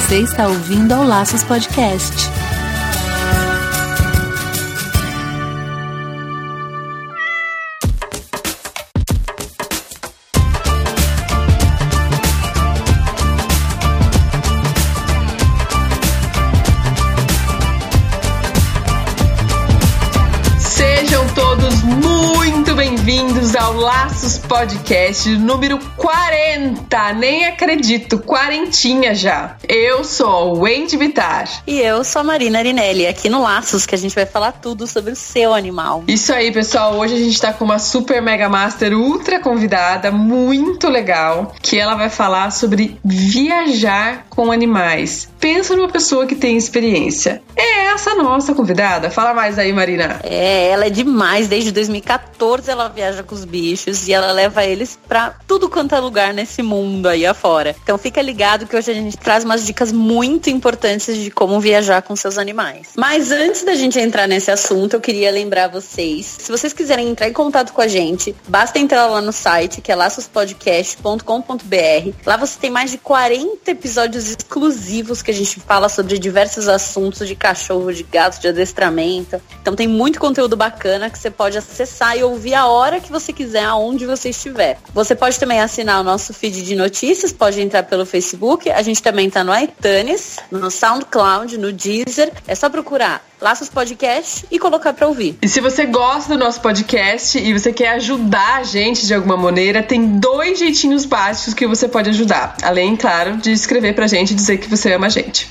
Você está ouvindo ao Laços Podcast. Sejam todos muito bem-vindos ao Laços Podcast número 40. Nem acredito, quarentinha já. Eu sou o Wendy Vitar. E eu sou a Marina Arinelli, aqui no Laços, que a gente vai falar tudo sobre o seu animal. Isso aí, pessoal. Hoje a gente tá com uma super mega master ultra convidada, muito legal, que ela vai falar sobre viajar com animais. Pensa numa pessoa que tem experiência. É essa nossa convidada. Fala mais aí, Marina. É, ela é demais. Desde 2014 ela viaja com os bichos e ela leva eles pra tudo quanto é lugar nesse mundo aí afora. Então fica ligado que hoje a gente traz umas dicas muito importantes de como viajar com seus animais. Mas antes da gente entrar nesse assunto, eu queria lembrar vocês, se vocês quiserem entrar em contato com a gente, basta entrar lá no site, que é laçospodcast.com.br. Lá você tem mais de 40 episódios exclusivos que a gente fala sobre diversos assuntos de cachorro, de gato, de adestramento. Então tem muito conteúdo bacana que você pode acessar e ouvir a hora que você quiser, aonde você estiver. Você pode também assinar o nosso feed de notícias, pode entrar pelo Facebook. A gente também tá no iTunes, no SoundCloud, no Deezer. É só procurar Laços Podcast e colocar pra ouvir. E se você gosta do nosso podcast e você quer ajudar a gente de alguma maneira, tem dois jeitinhos básicos que você pode ajudar. Além, claro, de escrever pra gente e dizer que você ama a gente.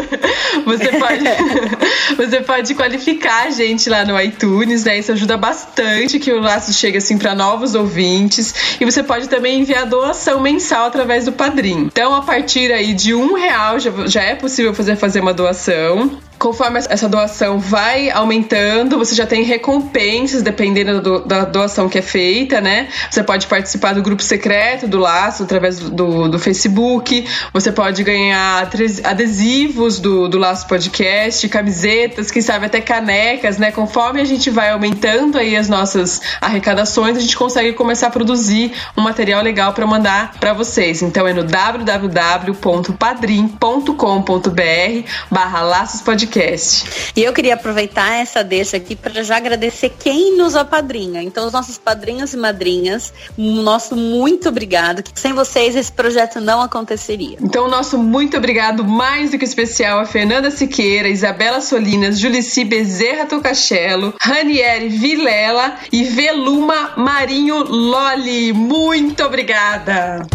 você, pode, você pode qualificar a gente lá no iTunes, né? Isso ajuda bastante que o Laços chegue assim para novos ouvintes. E você pode também enviar doação mensal através do Padrim. Então, a partir aí de um real já, já é possível fazer, fazer uma doação. Conforme essa doação vai aumentando, você já tem recompensas dependendo do, da doação que é feita, né? Você pode participar do grupo secreto do Laço através do, do Facebook, você pode ganhar adesivos do, do Laço Podcast, camisetas, quem sabe até canecas, né? Conforme a gente vai aumentando aí as nossas arrecadações, a gente consegue começar a produzir um material legal para mandar para vocês. Então é no www.padrim.com.br barra Laços Podcast podcast. E eu queria aproveitar essa deixa aqui para já agradecer quem nos apadrinha. Então, os nossos padrinhos e madrinhas, nosso muito obrigado, que sem vocês esse projeto não aconteceria. Então, nosso muito obrigado mais do que especial a Fernanda Siqueira, Isabela Solinas, Julici Bezerra Tocachelo, Ranieri Vilela e Veluma Marinho Loli. Muito obrigada!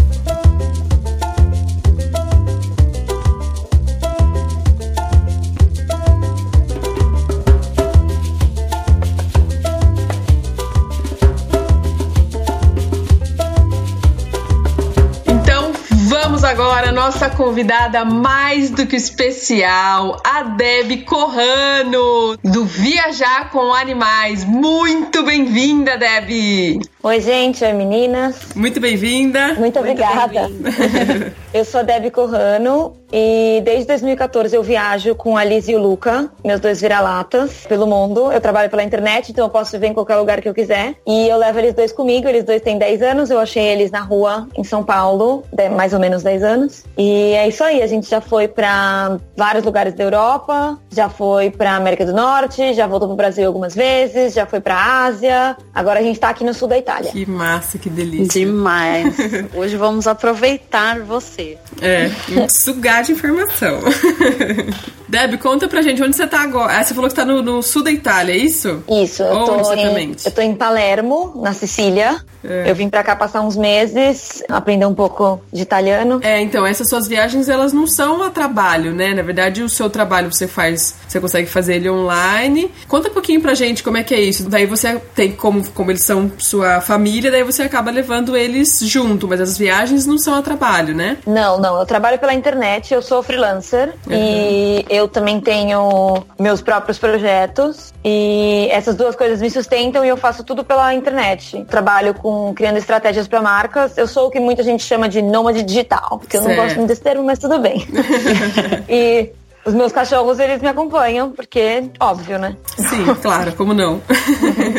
Vamos agora nossa convidada mais do que especial, a Deb Corrano, do Viajar com Animais. Muito bem-vinda, Deb! Oi, gente, oi meninas. Muito bem-vinda. Muito obrigada. Bem eu sou a Deb Corrano e desde 2014 eu viajo com a Liz e o Luca, meus dois vira-latas, pelo mundo. Eu trabalho pela internet, então eu posso viver em qualquer lugar que eu quiser. E eu levo eles dois comigo, eles dois têm 10 anos, eu achei eles na rua em São Paulo, mais ou menos 10 anos. E é isso aí, a gente já foi para vários lugares da Europa, já foi pra América do Norte, já voltou pro Brasil algumas vezes, já foi pra Ásia, agora a gente tá aqui no sul da Itália. Que massa, que delícia. Demais. Hoje vamos aproveitar você. É, sugar de informação. Deb, conta pra gente onde você tá agora. Ah, você falou que tá no, no sul da Itália, é isso? Isso, eu tô, exatamente? Em, eu tô em Palermo, na Sicília. É. Eu vim pra cá passar uns meses, aprender um pouco de italiano. É, então, essas suas viagens, elas não são a trabalho, né? Na verdade, o seu trabalho você faz, você consegue fazer ele online. Conta um pouquinho pra gente como é que é isso. Daí você tem, como, como eles são sua família, daí você acaba levando eles junto, mas as viagens não são a trabalho, né? Não, não. Eu trabalho pela internet, eu sou freelancer uhum. e eu também tenho meus próprios projetos e essas duas coisas me sustentam e eu faço tudo pela internet. Trabalho com criando estratégias para marcas. Eu sou o que muita gente chama de nômade digital, que eu não gosto muito desse termo, mas tudo bem. e Os meus cachorros, eles me acompanham, porque, óbvio, né? Sim, claro, como não?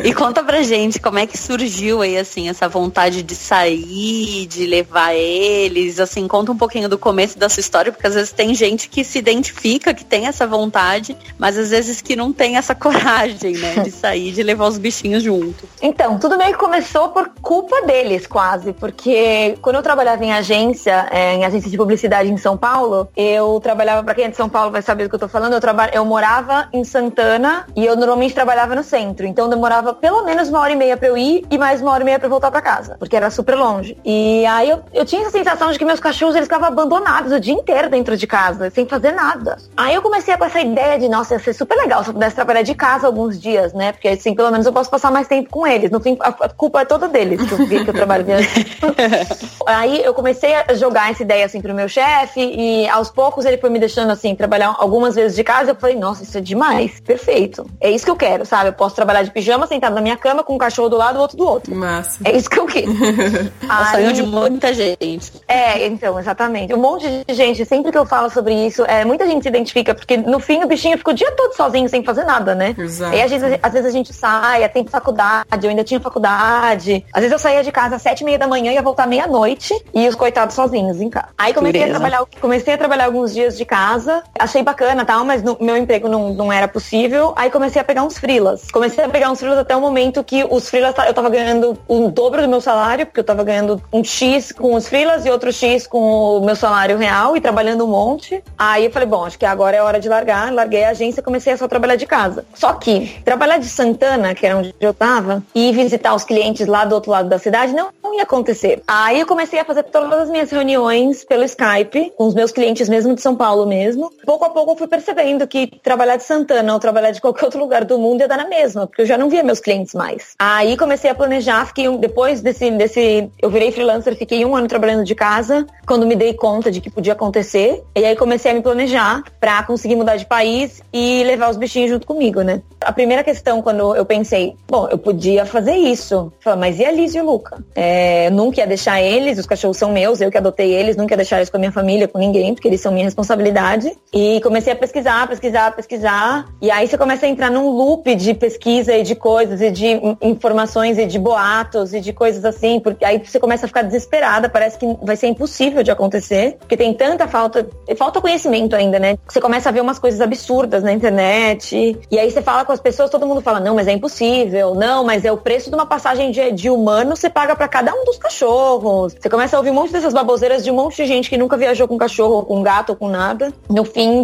e conta pra gente como é que surgiu aí, assim, essa vontade de sair, de levar eles, assim, conta um pouquinho do começo da sua história, porque às vezes tem gente que se identifica, que tem essa vontade, mas às vezes que não tem essa coragem, né, de sair, de levar os bichinhos junto. Então, tudo meio que começou por culpa deles, quase, porque quando eu trabalhava em agência, é, em agência de publicidade em São Paulo, eu trabalhava, pra quem é de São Paulo vai saber do que eu tô falando, eu, traba eu morava em Santana e eu normalmente trabalhava no centro, então demorava pelo menos uma hora e meia pra eu ir e mais uma hora e meia pra eu voltar pra casa, porque era super longe. E aí eu, eu tinha essa sensação de que meus cachorros eles ficavam abandonados o dia inteiro dentro de casa, sem fazer nada. Aí eu comecei com essa ideia de, nossa, ia ser super legal se eu pudesse trabalhar de casa alguns dias, né? Porque assim, pelo menos eu posso passar mais tempo com eles. No fim, a, a culpa é toda deles que eu vi que eu trabalho aí eu comecei a jogar essa ideia assim pro meu chefe e aos poucos ele foi me deixando assim, trabalhar algumas vezes de casa. Eu falei, nossa, isso é demais. Perfeito. É isso que eu quero, sabe? Eu posso trabalhar de pijama, sentado na minha cama, com um cachorro do lado e o outro do outro. Massa. É isso que eu quero. Aí, sonho de muita gente. É, então, exatamente. Um monte de gente, sempre que eu falo sobre isso, é, muita gente se identifica, porque no fim o bichinho fica o dia todo sozinho, sem fazer nada, né? Exato. E às vezes, às vezes a gente sai, tem faculdade, eu ainda tinha faculdade. Às vezes eu saía de casa às sete e meia da manhã e ia voltar meia-noite e os coitados sozinhos em casa. Aí comecei a trabalhar, comecei a trabalhar alguns dias de casa, achei bacana tal, mas no, meu emprego não, não era possível. Aí comecei a pegar uns frilas. Comecei a pegar uns frilas até o momento que os frilas eu tava ganhando o dobro do meu salário, porque eu tava ganhando um X com os frilas e outro X com o meu salário real e trabalhando um monte. Aí eu falei, bom, acho que agora é hora de largar. Larguei a agência e comecei a só trabalhar de casa. Só que trabalhar de Santana, que era onde eu tava, e visitar os clientes lá do outro lado da cidade não, não ia acontecer. Aí eu comecei a fazer todas as minhas reuniões pelo Skype, com os meus clientes mesmo de São Paulo mesmo. Pouco a pouco eu fui percebendo que trabalhar de Santana ou trabalhar de qualquer outro lugar do mundo ia dar na mesma, porque eu já não via meus clientes mais. Aí comecei a planejar, fiquei um, depois desse, desse. Eu virei freelancer, fiquei um ano trabalhando de casa, quando me dei conta de que podia acontecer. E aí comecei a me planejar para conseguir mudar de país e levar os bichinhos junto comigo, né? A primeira questão, quando eu pensei, bom, eu podia fazer isso. Falei, mas e a Liz e o Luca? É, nunca ia deixar eles, os cachorros são meus, eu que adotei eles, nunca ia deixar eles com a minha família, com ninguém, porque eles são minha responsabilidade. E comecei a pesquisar, pesquisar, pesquisar. E aí você começa a entrar num loop de pesquisa e de coisas, e de informações, e de boatos, e de coisas assim, porque aí você começa a ficar desesperada, parece que vai ser impossível de acontecer, porque tem tanta falta, falta conhecimento ainda, né? Você começa a ver umas coisas absurdas na internet, e aí você fala com as pessoas, todo mundo fala, não, mas é impossível, não, mas é o preço de uma passagem de, de humano, você paga para cada um dos cachorros. Você começa a ouvir um monte dessas baboseiras de um monte de gente que nunca viajou com cachorro, ou com gato, ou com nada. No fim,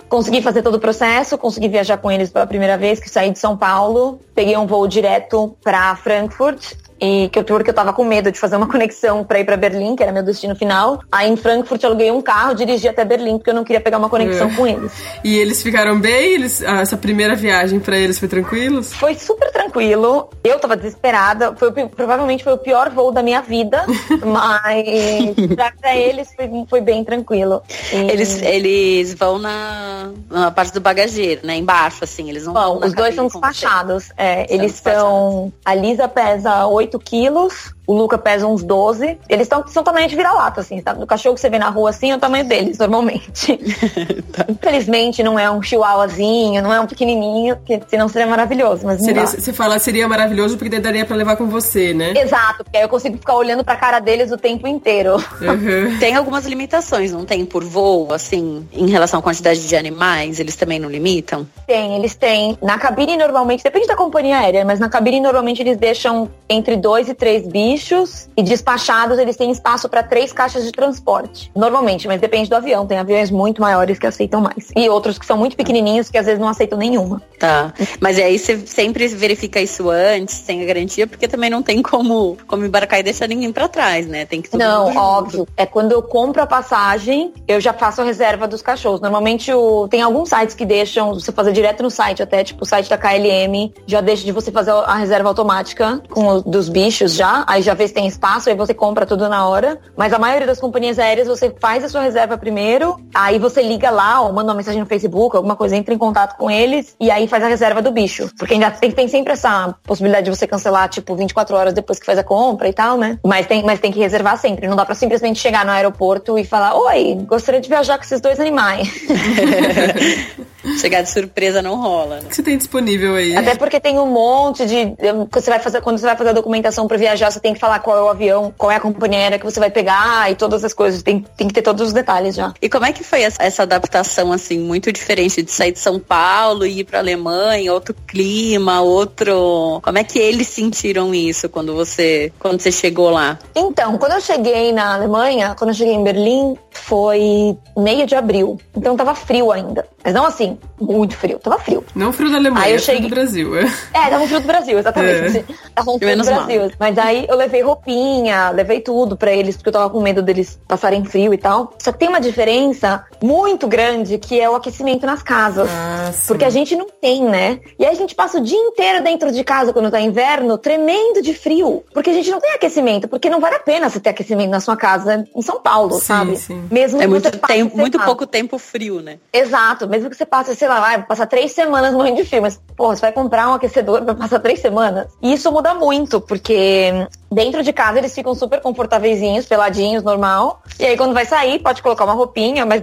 consegui fazer todo o processo, consegui viajar com eles pela primeira vez, que saí de São Paulo, peguei um voo direto para Frankfurt e que eu, porque eu tava com medo de fazer uma conexão para ir para Berlim, que era meu destino final. Aí em Frankfurt eu aluguei um carro, dirigi até Berlim, porque eu não queria pegar uma conexão é. com eles. E eles ficaram bem? Eles, ah, essa primeira viagem para eles foi tranquilos? Foi super tranquilo. Eu tava desesperada. Foi, provavelmente foi o pior voo da minha vida, mas pra, pra eles foi, foi bem tranquilo. E... Eles, eles vão na, na parte do bagageiro, né? Embaixo, assim. Eles não Bom, os dois são despachados. É, são eles despachados. são. A Lisa pesa 8 quilos. O Luca pesa uns 12. Eles tão, são tamanho de vira-lata, assim, tá? O cachorro que você vê na rua, assim, é o tamanho deles, normalmente. tá. Infelizmente, não é um chihuahuazinho, não é um pequenininho, que senão seria maravilhoso, mas seria, Você fala seria maravilhoso porque daria pra levar com você, né? Exato, porque aí eu consigo ficar olhando pra cara deles o tempo inteiro. Uhum. tem algumas limitações, não tem? Por voo, assim, em relação à quantidade de animais, eles também não limitam? Tem, eles têm. Na cabine, normalmente, depende da companhia aérea, mas na cabine, normalmente, eles deixam entre dois e três bichos bichos e despachados eles têm espaço para três caixas de transporte. Normalmente, mas depende do avião. Tem aviões muito maiores que aceitam mais. E outros que são muito pequenininhos que às vezes não aceitam nenhuma. Tá. Mas aí você sempre verifica isso antes, tem a garantia, porque também não tem como, como embarcar e deixar ninguém para trás, né? Tem que Não, óbvio. É quando eu compro a passagem, eu já faço a reserva dos cachorros. Normalmente o, tem alguns sites que deixam você fazer direto no site, até tipo o site da KLM já deixa de você fazer a reserva automática com os, dos bichos já. Aí Aí já vê se tem espaço, aí você compra tudo na hora. Mas a maioria das companhias aéreas você faz a sua reserva primeiro, aí você liga lá ou manda uma mensagem no Facebook, alguma coisa, entra em contato com eles e aí faz a reserva do bicho. Porque ainda tem, tem sempre essa possibilidade de você cancelar, tipo, 24 horas depois que faz a compra e tal, né? Mas tem, mas tem que reservar sempre. Não dá pra simplesmente chegar no aeroporto e falar: Oi, gostaria de viajar com esses dois animais. Chegar de surpresa não rola. Né? O que você tem disponível aí? Até porque tem um monte de. Você vai fazer, quando você vai fazer a documentação para viajar, você tem que falar qual é o avião, qual é a companhia aérea que você vai pegar e todas as coisas. Tem, tem que ter todos os detalhes já. E como é que foi essa, essa adaptação, assim, muito diferente de sair de São Paulo e ir pra Alemanha, outro clima, outro. Como é que eles sentiram isso quando você, quando você chegou lá? Então, quando eu cheguei na Alemanha, quando eu cheguei em Berlim, foi meio de abril. Então tava frio ainda. Mas não assim, muito frio. Tava frio. Não frio da Alemanha, aí eu cheguei... frio do Brasil. É, é tava frio do Brasil, exatamente. É. Tava um frio Menos do Brasil. Mal. Mas aí eu levei roupinha, levei tudo pra eles, porque eu tava com medo deles passarem frio e tal. Só que tem uma diferença muito grande que é o aquecimento nas casas. Ah, porque a gente não tem, né? E aí a gente passa o dia inteiro dentro de casa quando tá inverno, tremendo de frio. Porque a gente não tem aquecimento, porque não vale a pena você ter aquecimento na sua casa em São Paulo, sim, sabe? Sim. Mesmo é muito, tempo, muito pouco tempo frio, né? Exato. Mesmo que você passe, sei lá, vai passar três semanas morrendo de frio, mas, porra, você vai comprar um aquecedor pra passar três semanas. E isso muda muito, porque dentro de casa eles ficam super confortáveis, peladinhos, normal. E aí quando vai sair, pode colocar uma roupinha, mas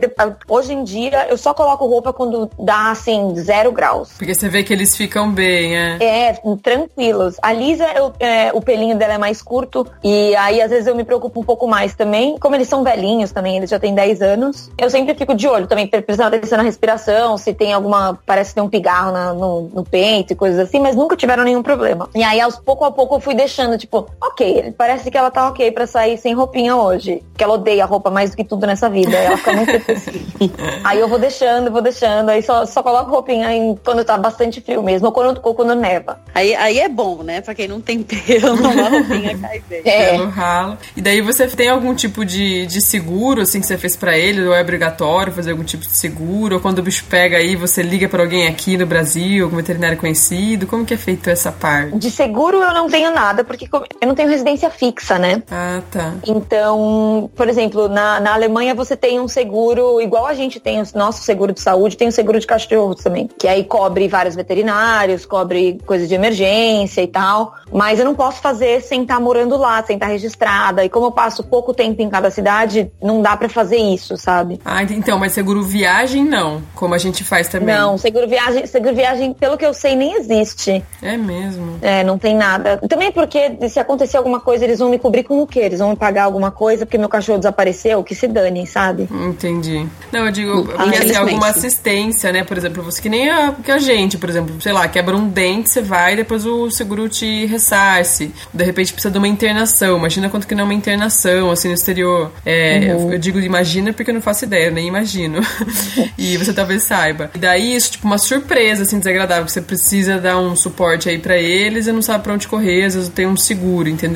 hoje em dia eu só coloco roupa quando dá, assim, zero graus. Porque você vê que eles ficam bem, é? É, tranquilos. A Lisa, eu, é, o pelinho dela é mais curto, e aí às vezes eu me preocupo um pouco mais também. Como eles são velhinhos também, eles já têm 10 anos, eu sempre fico de olho também, prestando atenção na respiração, se tem alguma, parece ter um pigarro na, no, no peito e coisas assim, mas nunca tiveram nenhum problema. E aí, aos pouco a pouco, eu fui deixando, tipo, ok, parece que ela tá ok pra sair sem roupinha hoje. Que ela odeia a roupa mais do que tudo nessa vida. Ela fica muito Aí eu vou deixando, vou deixando, aí só, só coloco roupinha em, quando tá bastante frio mesmo, ou quando, ou quando neva. Aí, aí é bom, né? Pra quem não tem pelo, uma roupinha cai bem. É. Pelo ralo. E daí você tem algum tipo de, de seguro, assim, que você fez pra ele, ou é obrigatório fazer algum tipo de seguro, ou quando o bicho pega aí, você liga para alguém aqui no Brasil, algum veterinário conhecido? Como que é feito essa parte? De seguro eu não tenho nada, porque eu não tenho residência fixa, né? Ah, tá. Então, por exemplo, na, na Alemanha você tem um seguro, igual a gente tem o nosso seguro de saúde, tem o seguro de cachorros também, que aí cobre vários veterinários, cobre coisas de emergência e tal, mas eu não posso fazer sem estar tá morando lá, sem estar tá registrada, e como eu passo pouco tempo em cada cidade, não dá para fazer isso, sabe? Ah, então, mas seguro viagem não, como a gente faz também. Não, seguro viagem, seguro viagem, pelo que eu sei, nem existe. É mesmo? É, não tem nada. Também porque se acontecer alguma coisa, eles vão me cobrir com o quê? Eles vão me pagar alguma coisa porque meu cachorro desapareceu? Que se dane, sabe? Entendi. Não, eu digo, porque assim, alguma assistência, né? Por exemplo, você que nem a, que a gente, por exemplo, sei lá, quebra um dente, você vai e depois o seguro te ressarce. De repente precisa de uma internação. Imagina quanto que não é uma internação, assim, no exterior. É, uhum. eu, eu, digo imagina porque eu não faço ideia, eu nem imagino. e você talvez saiba. E daí isso, tipo, uma surpresa, assim, desagradável, que você precisa dar um suporte aí para eles e não sabe pra onde correr, às vezes tem um seguro, entendeu?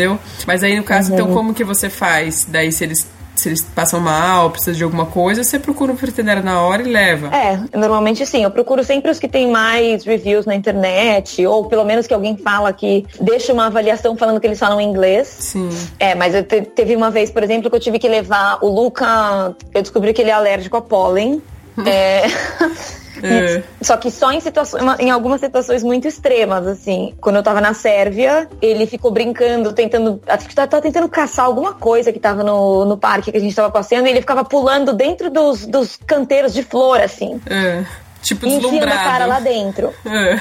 Mas aí no caso, então, uhum. então, como que você faz? Daí se eles se eles passam mal, precisam de alguma coisa, você procura um veterinário na hora e leva. É, normalmente sim. Eu procuro sempre os que têm mais reviews na internet, ou pelo menos que alguém fala que deixa uma avaliação falando que eles falam inglês. Sim. É, mas eu te, teve uma vez, por exemplo, que eu tive que levar o Luca. Eu descobri que ele é alérgico a pólen. é. É. Só que só em situações, em algumas situações muito extremas, assim. Quando eu tava na Sérvia, ele ficou brincando, tentando. Acho que tava tentando caçar alguma coisa que tava no, no parque que a gente tava passeando, e ele ficava pulando dentro dos, dos canteiros de flor, assim. É. Tipo, deslumbrado. a cara lá dentro. É.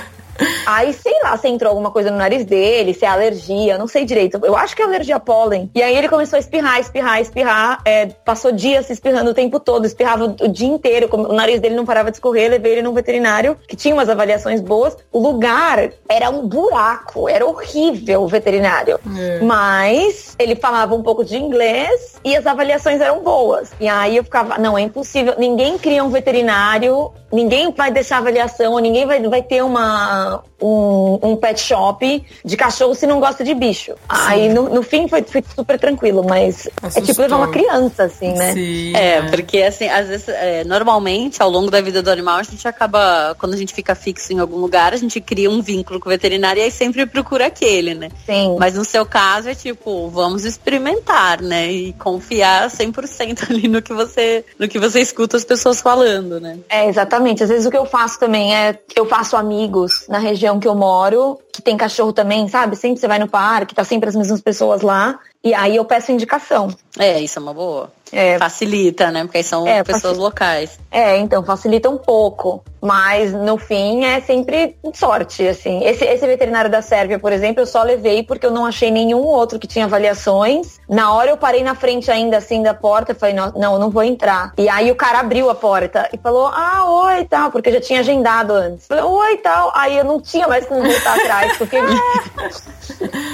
Aí, sei lá, se entrou alguma coisa no nariz dele, se é alergia, não sei direito. Eu acho que é alergia a pólen. E aí ele começou a espirrar, espirrar, espirrar. É, passou dias se espirrando o tempo todo, espirrava o dia inteiro. O nariz dele não parava de escorrer. Levei ele num veterinário que tinha umas avaliações boas. O lugar era um buraco, era horrível o veterinário. É. Mas ele falava um pouco de inglês e as avaliações eram boas. E aí eu ficava, não, é impossível. Ninguém cria um veterinário, ninguém vai deixar avaliação, ninguém vai, vai ter uma uma, um, um pet shop de cachorro se não gosta de bicho. Sim. Aí no, no fim foi, foi, super tranquilo, mas Assustou. é tipo levar uma criança, assim, né? Sim, é, é, porque assim, às vezes, é, normalmente, ao longo da vida do animal, a gente acaba, quando a gente fica fixo em algum lugar, a gente cria um vínculo com o veterinário e aí sempre procura aquele, né? Sim. Mas no seu caso é tipo, vamos experimentar, né? E confiar 100% ali no que você, no que você escuta as pessoas falando, né? É, exatamente. Às vezes o que eu faço também é, eu faço amigos na região que eu moro, que tem cachorro também, sabe? Sempre você vai no parque, tá sempre as mesmas pessoas lá. E aí eu peço indicação. É, isso é uma boa. É, facilita, né? Porque aí são é, pessoas locais. É, então facilita um pouco. Mas no fim é sempre sorte, assim. Esse, esse veterinário da Sérvia, por exemplo, eu só levei porque eu não achei nenhum outro que tinha avaliações. Na hora eu parei na frente ainda assim da porta falei, não, não, não vou entrar. E aí o cara abriu a porta e falou, ah, oi tal, porque eu já tinha agendado antes. Falei, oi tal. Aí eu não tinha mais como voltar atrás, porque.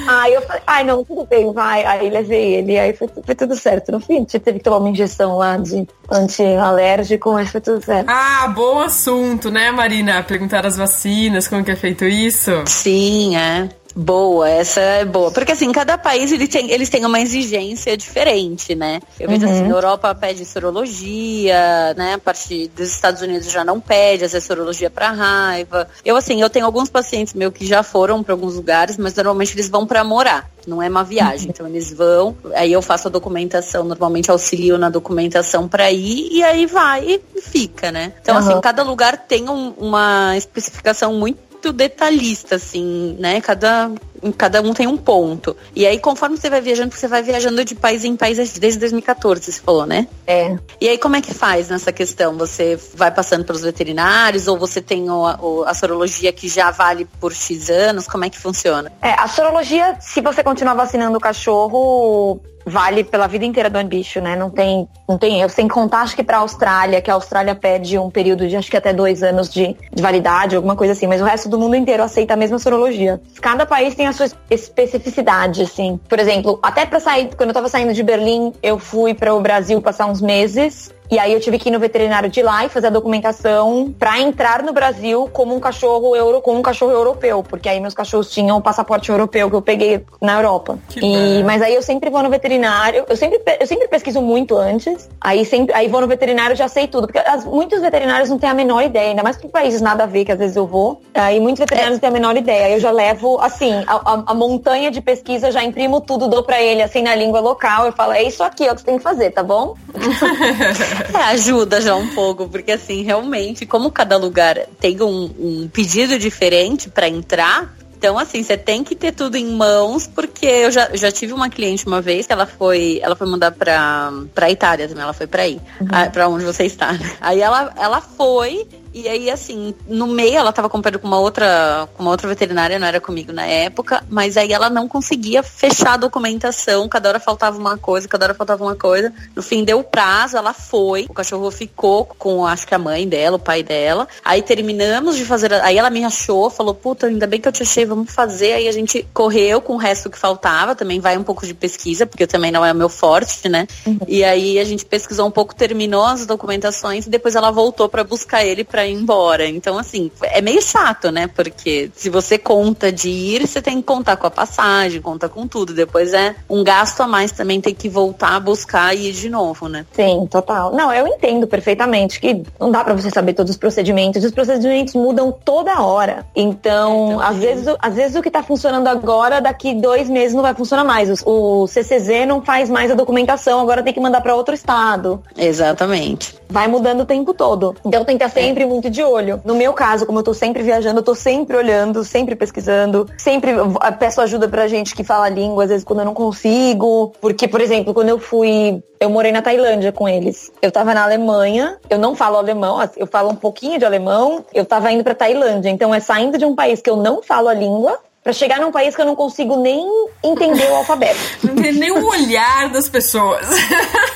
aí eu falei, ai não, tudo bem, vai. Aí levei ele, aí foi, foi tudo certo. No fim, tive que tomar uma injeção lá de anti-alérgico, mas foi tudo certo. Ah, bom assunto, né, Marina? Perguntar as vacinas, como que é feito isso? Sim, é. Boa, essa é boa. Porque assim, cada país ele tem, eles têm uma exigência diferente, né? Eu vejo assim, uhum. assim, a Europa pede sorologia, né? A parte dos Estados Unidos já não pede, essa sorologia para raiva. Eu assim, eu tenho alguns pacientes meus que já foram para alguns lugares, mas normalmente eles vão para morar. Não é uma viagem, uhum. então eles vão, aí eu faço a documentação, normalmente auxilio na documentação para ir e aí vai e fica, né? Então uhum. assim, cada lugar tem um, uma especificação muito muito detalhista, assim, né? Cada, cada um tem um ponto. E aí, conforme você vai viajando, você vai viajando de país em país desde 2014, você falou, né? É. E aí, como é que faz nessa questão? Você vai passando pelos veterinários ou você tem o, o, a sorologia que já vale por X anos? Como é que funciona? É, a sorologia, se você continuar vacinando o cachorro, vale pela vida inteira do bicho, né? Não tem, não tem erro. Sem contar, acho que pra Austrália, que a Austrália pede um período de acho que até dois anos de, de validade, alguma coisa assim, mas o resto do mundo inteiro aceita a mesma sorologia. Cada país tem a sua especificidade, assim. Por exemplo, até para sair, quando eu tava saindo de Berlim, eu fui para o Brasil passar uns meses e aí eu tive que ir no veterinário de lá e fazer a documentação para entrar no Brasil como um cachorro euro, como um cachorro europeu, porque aí meus cachorros tinham o passaporte europeu que eu peguei na Europa. E, mas aí eu sempre vou no veterinário, eu sempre, eu sempre pesquiso muito antes, aí sempre, aí vou no veterinário já sei tudo, porque as, muitos veterinários não têm a menor ideia, ainda mais para países nada a ver que às vezes eu vou. Aí muitos veterinários não têm a menor ideia. Aí eu já levo assim, a, a, a montanha de pesquisa, já imprimo tudo, dou para ele assim na língua local, eu falo, é isso aqui, é o que você tem que fazer, tá bom? É, ajuda já um pouco, porque assim, realmente, como cada lugar tem um, um pedido diferente para entrar, então, assim, você tem que ter tudo em mãos, porque eu já, já tive uma cliente uma vez que ela foi, ela foi mandar pra, pra Itália também, ela foi pra aí, uhum. pra onde você está. Né? Aí ela, ela foi e aí, assim, no meio ela tava comprando com uma outra, com uma outra veterinária, não era comigo na época, mas aí ela não conseguia fechar a documentação, cada hora faltava uma coisa, cada hora faltava uma coisa. No fim deu o prazo, ela foi, o cachorro ficou com, acho que a mãe dela, o pai dela. Aí terminamos de fazer, aí ela me achou, falou, puta, ainda bem que eu te achei, vamos fazer. Aí a gente correu com o resto que faltava, também vai um pouco de pesquisa, porque também não é o meu forte, né? Uhum. E aí a gente pesquisou um pouco, terminou as documentações e depois ela voltou para buscar ele para embora. Então, assim, é meio chato, né? Porque se você conta de ir, você tem que contar com a passagem, conta com tudo. Depois é um gasto a mais também ter que voltar a buscar e ir de novo, né? Sim, total. Não, eu entendo perfeitamente que não dá para você saber todos os procedimentos. Os procedimentos mudam toda hora. Então, então às, vezes, às vezes o que tá funcionando agora, daqui dois meses não vai funcionar mais. O CCZ não faz mais a documentação, agora tem que mandar para outro estado. Exatamente. Vai mudando o tempo todo. Então estar sempre. Muito de olho. No meu caso, como eu tô sempre viajando, eu tô sempre olhando, sempre pesquisando, sempre peço ajuda pra gente que fala língua, às vezes quando eu não consigo. Porque, por exemplo, quando eu fui. Eu morei na Tailândia com eles. Eu tava na Alemanha, eu não falo alemão, eu falo um pouquinho de alemão, eu tava indo pra Tailândia. Então é saindo de um país que eu não falo a língua para chegar num país que eu não consigo nem entender o alfabeto. Nem o olhar das pessoas.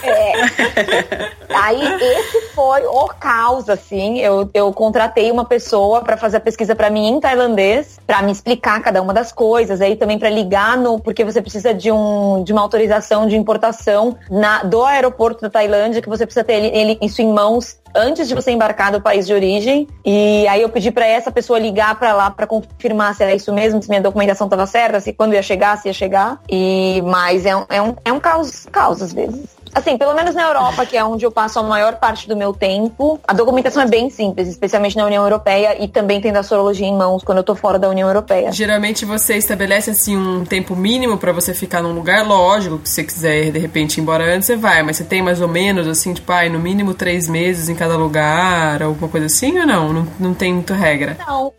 É. Aí esse foi o caos, assim. Eu, eu contratei uma pessoa para fazer a pesquisa para mim em tailandês, para me explicar cada uma das coisas, aí também para ligar no, porque você precisa de, um, de uma autorização de importação na, do aeroporto da Tailândia, que você precisa ter ele, ele, isso em mãos antes de você embarcar do país de origem. E aí eu pedi para essa pessoa ligar para lá para confirmar se era isso mesmo, se minha documentação estava certa, se quando ia chegar, se ia chegar. E mas é um, é um, é um caos, caos às vezes. Assim, pelo menos na Europa, que é onde eu passo a maior parte do meu tempo, a documentação é bem simples, especialmente na União Europeia e também tendo a sorologia em mãos quando eu tô fora da União Europeia. Geralmente você estabelece assim um tempo mínimo para você ficar num lugar, lógico, que se você quiser de repente ir embora antes, você vai, mas você tem mais ou menos assim, tipo, ai, no mínimo três meses em cada lugar, alguma coisa assim ou não? Não, não tem muita regra? Não,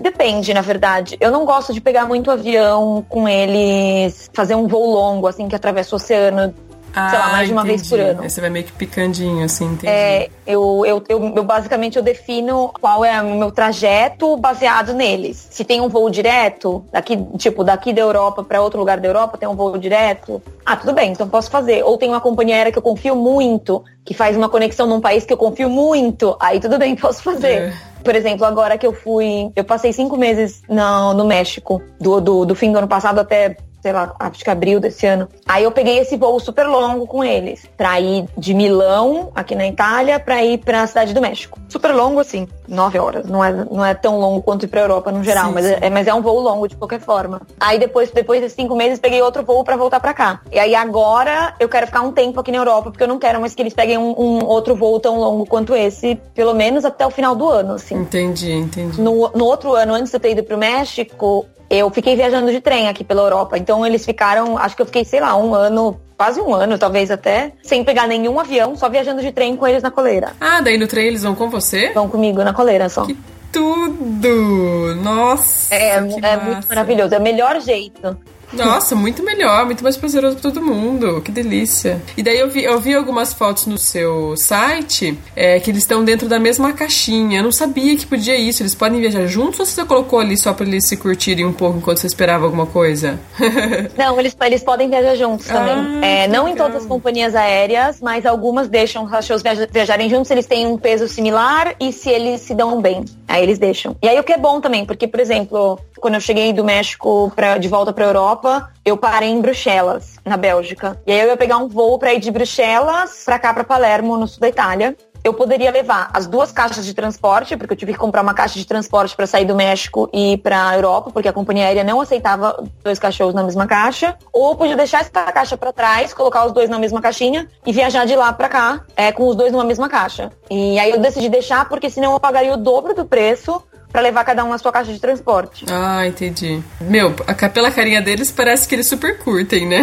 depende, na verdade. Eu não gosto de pegar muito avião com eles, fazer um voo longo, assim, que atravessa o oceano ah, sei lá, mais de uma entendi. vez por ano. Aí você vai meio que picandinho, assim, entendi. É, eu, eu, eu, eu, basicamente eu defino qual é o meu trajeto baseado neles. Se tem um voo direto, daqui, tipo, daqui da Europa para outro lugar da Europa, tem um voo direto. Ah, tudo bem, então posso fazer. Ou tem uma companhia aérea que eu confio muito, que faz uma conexão num país que eu confio muito. Aí tudo bem, posso fazer. É. Por exemplo, agora que eu fui. Eu passei cinco meses no, no México, do, do, do fim do ano passado até sei lá, acho que abril desse ano. Aí eu peguei esse voo super longo com eles, pra ir de Milão, aqui na Itália, pra ir pra cidade do México. Super longo, assim, nove horas. Não é, não é tão longo quanto ir pra Europa no geral, sim, mas, sim. É, mas é um voo longo de qualquer forma. Aí depois, depois desses cinco meses, peguei outro voo pra voltar pra cá. E aí agora eu quero ficar um tempo aqui na Europa, porque eu não quero mais que eles peguem um, um outro voo tão longo quanto esse, pelo menos até o final do ano, assim. Entendi, entendi. No, no outro ano, antes de eu ter ido pro México, eu fiquei viajando de trem aqui pela Europa. Então eles ficaram, acho que eu fiquei, sei lá, um ano, quase um ano, talvez até, sem pegar nenhum avião, só viajando de trem com eles na coleira. Ah, daí no trem eles vão com você? Vão comigo na coleira só. Que tudo! Nossa! É, é muito maravilhoso. É o melhor jeito. Nossa, muito melhor, muito mais prazeroso pra todo mundo. Que delícia. E daí eu vi, eu vi algumas fotos no seu site é, que eles estão dentro da mesma caixinha. Eu não sabia que podia isso. Eles podem viajar juntos ou você colocou ali só pra eles se curtirem um pouco enquanto você esperava alguma coisa? não, eles, eles podem viajar juntos também. Ah, é, não legal. em todas as companhias aéreas, mas algumas deixam os cachorros viajarem juntos. Eles têm um peso similar e se eles se dão bem. Aí eles deixam. E aí o que é bom também, porque, por exemplo, quando eu cheguei do México pra, de volta pra Europa, eu parei em Bruxelas, na Bélgica. E aí eu ia pegar um voo pra ir de Bruxelas pra cá, pra Palermo, no sul da Itália eu poderia levar as duas caixas de transporte, porque eu tive que comprar uma caixa de transporte para sair do México e para a Europa, porque a companhia aérea não aceitava dois cachorros na mesma caixa, ou eu podia deixar essa caixa para trás, colocar os dois na mesma caixinha e viajar de lá para cá, é, com os dois numa mesma caixa. E aí eu decidi deixar porque senão eu pagaria o dobro do preço para levar cada um na sua caixa de transporte. Ah, entendi. Meu, pela carinha deles parece que eles super curtem, né?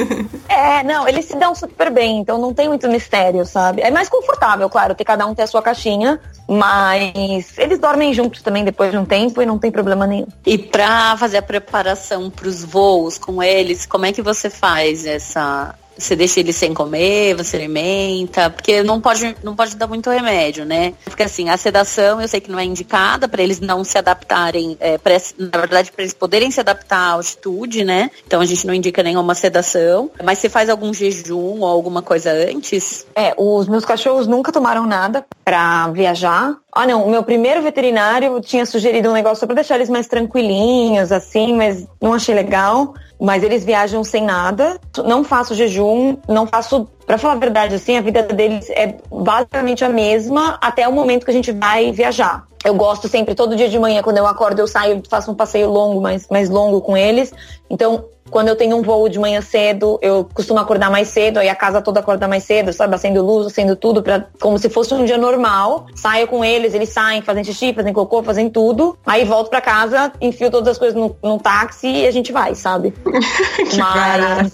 é, não, eles se dão super bem, então não tem muito mistério, sabe? É mais confortável, claro, ter cada um ter a sua caixinha, mas eles dormem juntos também depois de um tempo e não tem problema nenhum. E pra fazer a preparação para os voos com eles, como é que você faz essa você deixa ele sem comer, você alimenta, porque não pode, não pode dar muito remédio, né? Porque assim, a sedação eu sei que não é indicada para eles não se adaptarem, é, pra, na verdade, para eles poderem se adaptar à altitude, né? Então a gente não indica nenhuma sedação. Mas você faz algum jejum ou alguma coisa antes? É, os meus cachorros nunca tomaram nada para viajar. Ah, não, o meu primeiro veterinário tinha sugerido um negócio para deixar eles mais tranquilinhos, assim, mas não achei legal mas eles viajam sem nada. Não faço jejum, não faço. Para falar a verdade, assim, a vida deles é basicamente a mesma até o momento que a gente vai viajar. Eu gosto sempre, todo dia de manhã, quando eu acordo, eu saio, faço um passeio longo, mais, mais longo com eles. Então, quando eu tenho um voo de manhã cedo, eu costumo acordar mais cedo, aí a casa toda acorda mais cedo, sabe? Acendo luz, acendo tudo, pra, como se fosse um dia normal. Saio com eles, eles saem, fazem xixi, fazem cocô, fazem tudo. Aí volto pra casa, enfio todas as coisas no, no táxi e a gente vai, sabe? Mas.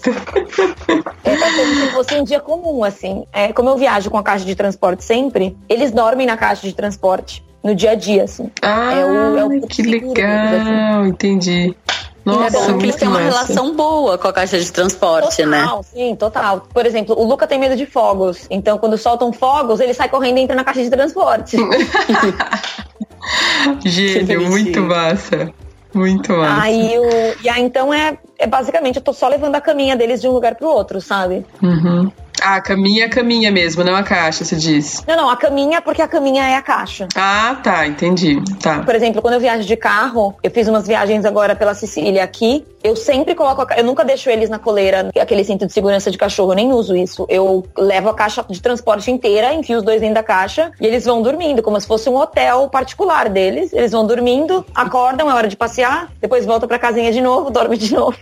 É, é como se fosse um dia comum, assim. É, como eu viajo com a caixa de transporte sempre, eles dormem na caixa de transporte no dia a dia, assim. Ah, é o, é o que legal, assim. entendi. Nossa, é bom que eles têm uma relação boa com a caixa de transporte, total, né? Total, sim, total. Por exemplo, o Luca tem medo de fogos. Então, quando soltam fogos, ele sai correndo e entra na caixa de transporte. Gênio, muito massa. Muito massa. Aí, o, e aí, então, é, é basicamente, eu tô só levando a caminha deles de um lugar pro outro, sabe? Uhum. Ah, a caminha é a caminha mesmo, não a caixa, você diz. Não, não, a caminha porque a caminha é a caixa. Ah, tá, entendi. Tá. Por exemplo, quando eu viajo de carro, eu fiz umas viagens agora pela Sicília aqui, eu sempre coloco a, eu nunca deixo eles na coleira, aquele cinto de segurança de cachorro, eu nem uso isso. Eu levo a caixa de transporte inteira, enfio os dois dentro da caixa e eles vão dormindo, como se fosse um hotel particular deles. Eles vão dormindo, acordam, é hora de passear, depois volta pra casinha de novo, dorme de novo.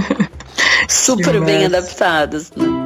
Super bem adaptados. Né?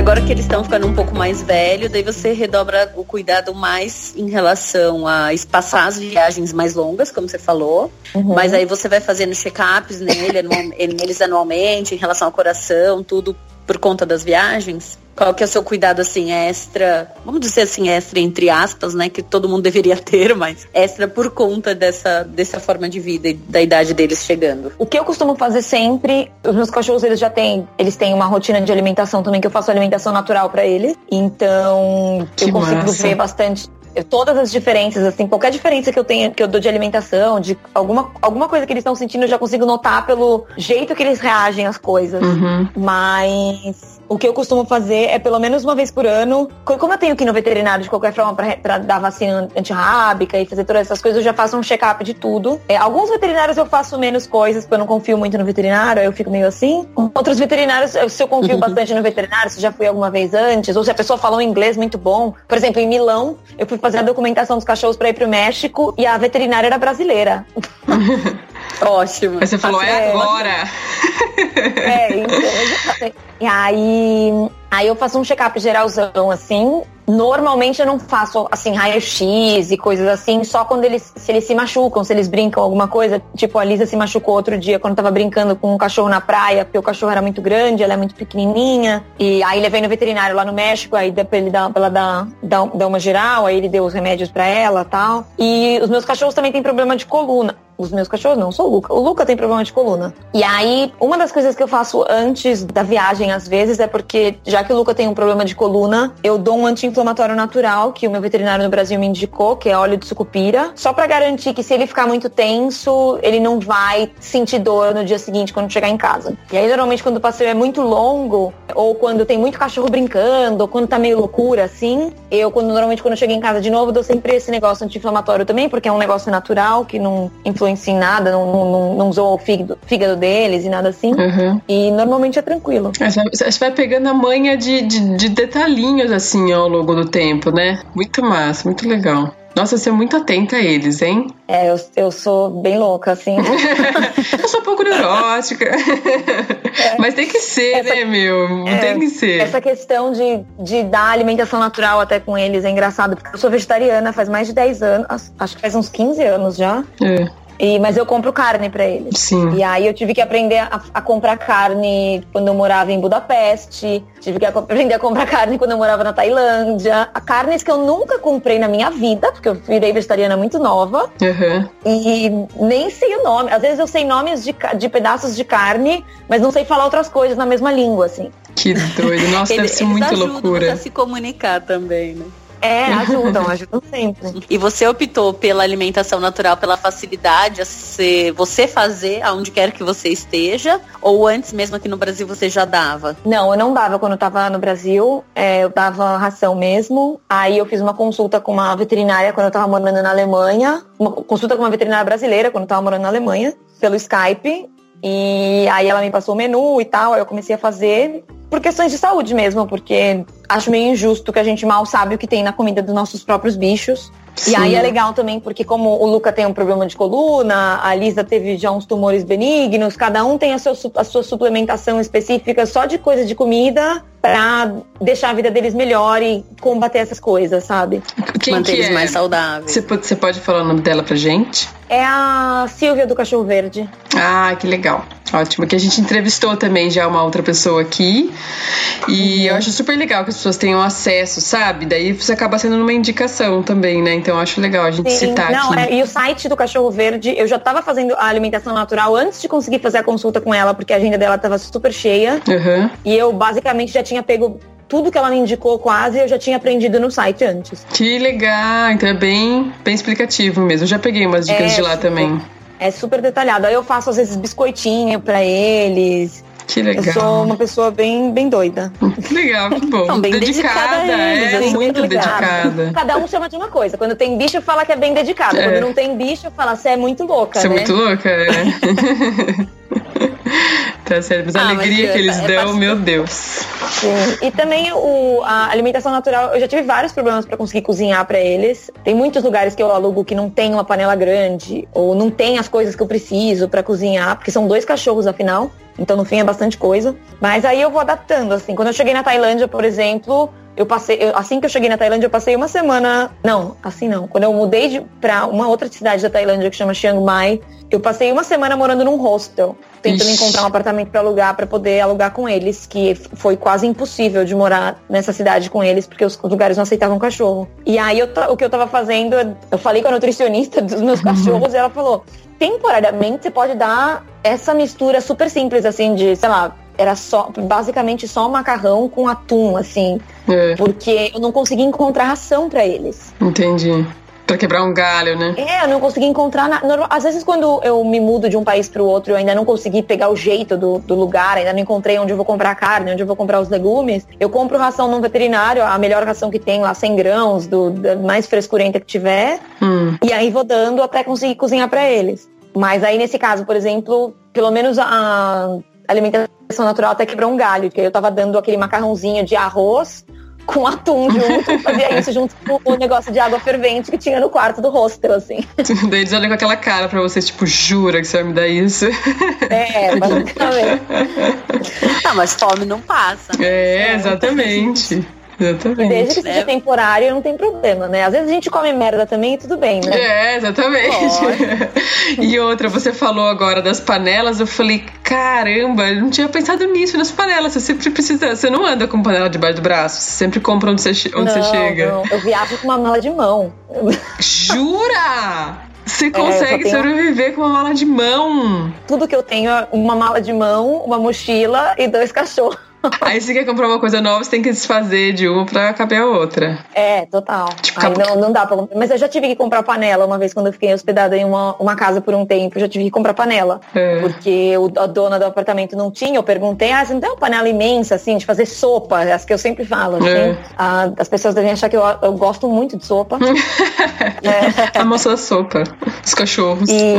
Agora que eles estão ficando um pouco mais velhos, daí você redobra o cuidado mais em relação a espaçar as viagens mais longas, como você falou. Uhum. Mas aí você vai fazendo check-ups nele, neles anualmente, em relação ao coração, tudo por conta das viagens? Qual que é o seu cuidado assim extra, vamos dizer assim extra entre aspas, né, que todo mundo deveria ter, mas extra por conta dessa dessa forma de vida e da idade deles chegando. O que eu costumo fazer sempre, os meus cachorros eles já têm, eles têm uma rotina de alimentação também que eu faço alimentação natural para eles. Então, que eu consigo massa. ver bastante todas as diferenças, assim, qualquer diferença que eu tenha, que eu dou de alimentação, de alguma, alguma coisa que eles estão sentindo, eu já consigo notar pelo jeito que eles reagem às coisas. Uhum. Mas o que eu costumo fazer é pelo menos uma vez por ano, como eu tenho que ir no veterinário de qualquer forma para dar vacina antirrábica e fazer todas essas coisas, eu já faço um check-up de tudo. É, alguns veterinários eu faço menos coisas, porque eu não confio muito no veterinário, aí eu fico meio assim. Outros veterinários, se eu confio bastante no veterinário, se já fui alguma vez antes, ou se a pessoa falou inglês muito bom. Por exemplo, em Milão, eu fui fazer a documentação dos cachorros para ir pro México e a veterinária era brasileira. Ótimo. Mas você falou, é, agora. É, então, e aí, aí eu faço um check-up geralzão, assim, Normalmente eu não faço assim raio-x e coisas assim, só quando eles se eles se machucam, se eles brincam alguma coisa, tipo a Lisa se machucou outro dia quando tava brincando com um cachorro na praia, porque o cachorro era muito grande, ela é muito pequenininha, e aí levei no veterinário lá no México, aí deu pra ele dar, pra ela dar, dar, dar uma geral, aí ele deu os remédios para ela, tal. E os meus cachorros também têm problema de coluna os meus cachorros, não, sou o Luca. O Luca tem problema de coluna. E aí, uma das coisas que eu faço antes da viagem, às vezes, é porque, já que o Luca tem um problema de coluna, eu dou um anti-inflamatório natural, que o meu veterinário no Brasil me indicou, que é óleo de sucupira, só para garantir que se ele ficar muito tenso, ele não vai sentir dor no dia seguinte quando chegar em casa. E aí, normalmente, quando o passeio é muito longo, ou quando tem muito cachorro brincando, ou quando tá meio loucura, assim, eu, quando, normalmente, quando eu chego em casa de novo, dou sempre esse negócio anti-inflamatório também, porque é um negócio natural, que não influencia influencia em nada, não, não, não usou o fígado, fígado deles e nada assim. Uhum. E normalmente é tranquilo. É, você vai pegando a manha de, de, de detalhinhos assim ao longo do tempo, né? Muito massa, muito legal. Nossa, você é muito atenta a eles, hein? É, eu, eu sou bem louca, assim. eu sou um pouco neurótica. É. Mas tem que ser, essa, né, meu? É, tem que ser. Essa questão de, de dar alimentação natural até com eles é engraçado, porque eu sou vegetariana faz mais de 10 anos, acho que faz uns 15 anos já. É. E, mas eu compro carne para eles. Sim. E aí eu tive que aprender a, a, comprar carne quando eu morava em Budapeste. Tive que aprender a comprar carne quando eu morava na Tailândia. A carnes que eu nunca comprei na minha vida, porque eu virei vegetariana muito nova. Uhum. E nem sei o nome. Às vezes eu sei nomes de, de pedaços de carne, mas não sei falar outras coisas na mesma língua, assim. Que doido. Nossa, deve ser muito loucura. a se comunicar também, né? É, ajudam, ajudam sempre. E você optou pela alimentação natural, pela facilidade, a ser, você fazer aonde quer que você esteja? Ou antes mesmo aqui no Brasil você já dava? Não, eu não dava quando eu tava no Brasil. É, eu dava ração mesmo. Aí eu fiz uma consulta com uma veterinária quando eu tava morando na Alemanha. Uma consulta com uma veterinária brasileira quando eu tava morando na Alemanha, pelo Skype. E aí ela me passou o menu e tal, aí eu comecei a fazer por questões de saúde mesmo, porque acho meio injusto que a gente mal sabe o que tem na comida dos nossos próprios bichos. Sim. E aí é legal também, porque como o Luca tem um problema de coluna, a Lisa teve já uns tumores benignos, cada um tem a sua, a sua suplementação específica só de coisa de comida para deixar a vida deles melhor e combater essas coisas, sabe? Quem Manter eles é? mais saudáveis. Você pode, você pode falar o nome dela pra gente? É a Silvia do Cachorro Verde. Ah, que legal. Ótimo, que a gente entrevistou também já uma outra pessoa aqui. E uhum. eu acho super legal que as pessoas tenham acesso, sabe? Daí você acaba sendo uma indicação também, né? Então eu acho legal a gente Sim, citar não, aqui. É, e o site do Cachorro Verde, eu já estava fazendo a alimentação natural antes de conseguir fazer a consulta com ela, porque a agenda dela estava super cheia. Uhum. E eu basicamente já tinha pego tudo que ela me indicou quase eu já tinha aprendido no site antes. Que legal, então é bem, bem explicativo mesmo. Eu já peguei umas dicas É, de lá super. também. É super detalhado. Aí eu faço às vezes biscoitinho pra eles. Que Eu legal. sou uma pessoa bem, bem doida. Que legal, que bom. São bem dedicada a eles, é assim, muito dedicada. Cada um chama de uma coisa. Quando tem bicho, fala que é bem dedicado. É. Quando não tem bicho, fala, você é muito louca, Você é né? muito louca, é. tá sério, mas a Ah, alegria é- que eles é dão, bastante- meu Deus. Sim. E também o, a alimentação natural, eu já tive vários problemas pra conseguir cozinhar pra eles. Tem muitos lugares que eu alugo que não tem uma panela grande ou não tem as coisas que eu preciso pra cozinhar, porque são dois cachorros afinal. Então no fim é bastante coisa. Mas aí eu vou adaptando assim. Quando eu cheguei na Tailândia, por exemplo, eu passei, eu- assim que eu cheguei na Tailândia, eu passei uma semana, não, assim não. Quando eu mudei de, pra uma outra cidade da Tailândia que chama Chiang Mai, eu passei uma semana morando num hostel, tentando Ixi. encontrar um apartamento pra alugar pra poder alugar com eles, que foi quase impossível de morar nessa cidade com eles, porque os lugares não aceitavam cachorro. E aí eu o que eu tava fazendo, eu falei com a nutricionista dos meus cachorros e ela falou: temporariamente você pode dar essa mistura super simples, assim, de, sei lá, era só, basicamente só macarrão com atum, assim, É, porque eu não consegui encontrar ração pra eles. entendi. Pra quebrar um galho, né? É, eu não consegui encontrar. Na... Às vezes, quando eu me mudo de um país pro outro, eu ainda não consegui pegar o jeito do, do lugar, ainda não encontrei onde eu vou comprar carne, onde eu vou comprar os legumes. Eu compro ração num veterinário, a melhor ração que tem lá, 100 grãos, do, da mais frescurenta que tiver. Hum, E aí vou dando até conseguir cozinhar pra eles. Mas aí, nesse caso, por exemplo, pelo menos a alimentação natural até quebrou um galho, que aí eu tava dando aquele macarrãozinho de arroz com atum junto, fazia isso junto com o negócio de água fervente que tinha no quarto do hostel, assim. Daí eles olham com aquela cara pra você, tipo, jura que você vai me dar isso? É, basicamente. Não, mas fome não passa. né? É, exatamente. Exatamente. Desde que seja É. temporário, não tem problema, né? Às vezes a gente come merda também e tudo bem, né? É, exatamente. e outra, você falou agora das panelas, eu falei, caramba, eu não tinha pensado nisso nas panelas. Você sempre precisa. Você não anda com panela debaixo do braço, você sempre compra onde você, onde não, você chega. não. Eu viajo com uma mala de mão. Jura? Você É, consegue tenho- sobreviver com uma mala de mão. Tudo que eu tenho é uma mala de mão, uma mochila e dois cachorros. Aí você quer comprar uma coisa nova, você tem que desfazer de uma pra caber a outra. É, total. Tipo, Aí não, não dá pra comprar. Mas eu já tive que comprar panela uma vez quando eu fiquei hospedada em uma, uma casa por um tempo. Eu já tive que comprar panela. É. Porque o, a dona do apartamento não tinha. Eu perguntei, ah, você não tem uma panela imensa, assim, de fazer sopa? As que eu sempre falo, assim. É. Ah, as pessoas devem achar que eu, eu gosto muito de sopa. A moça da sopa. Os cachorros. E,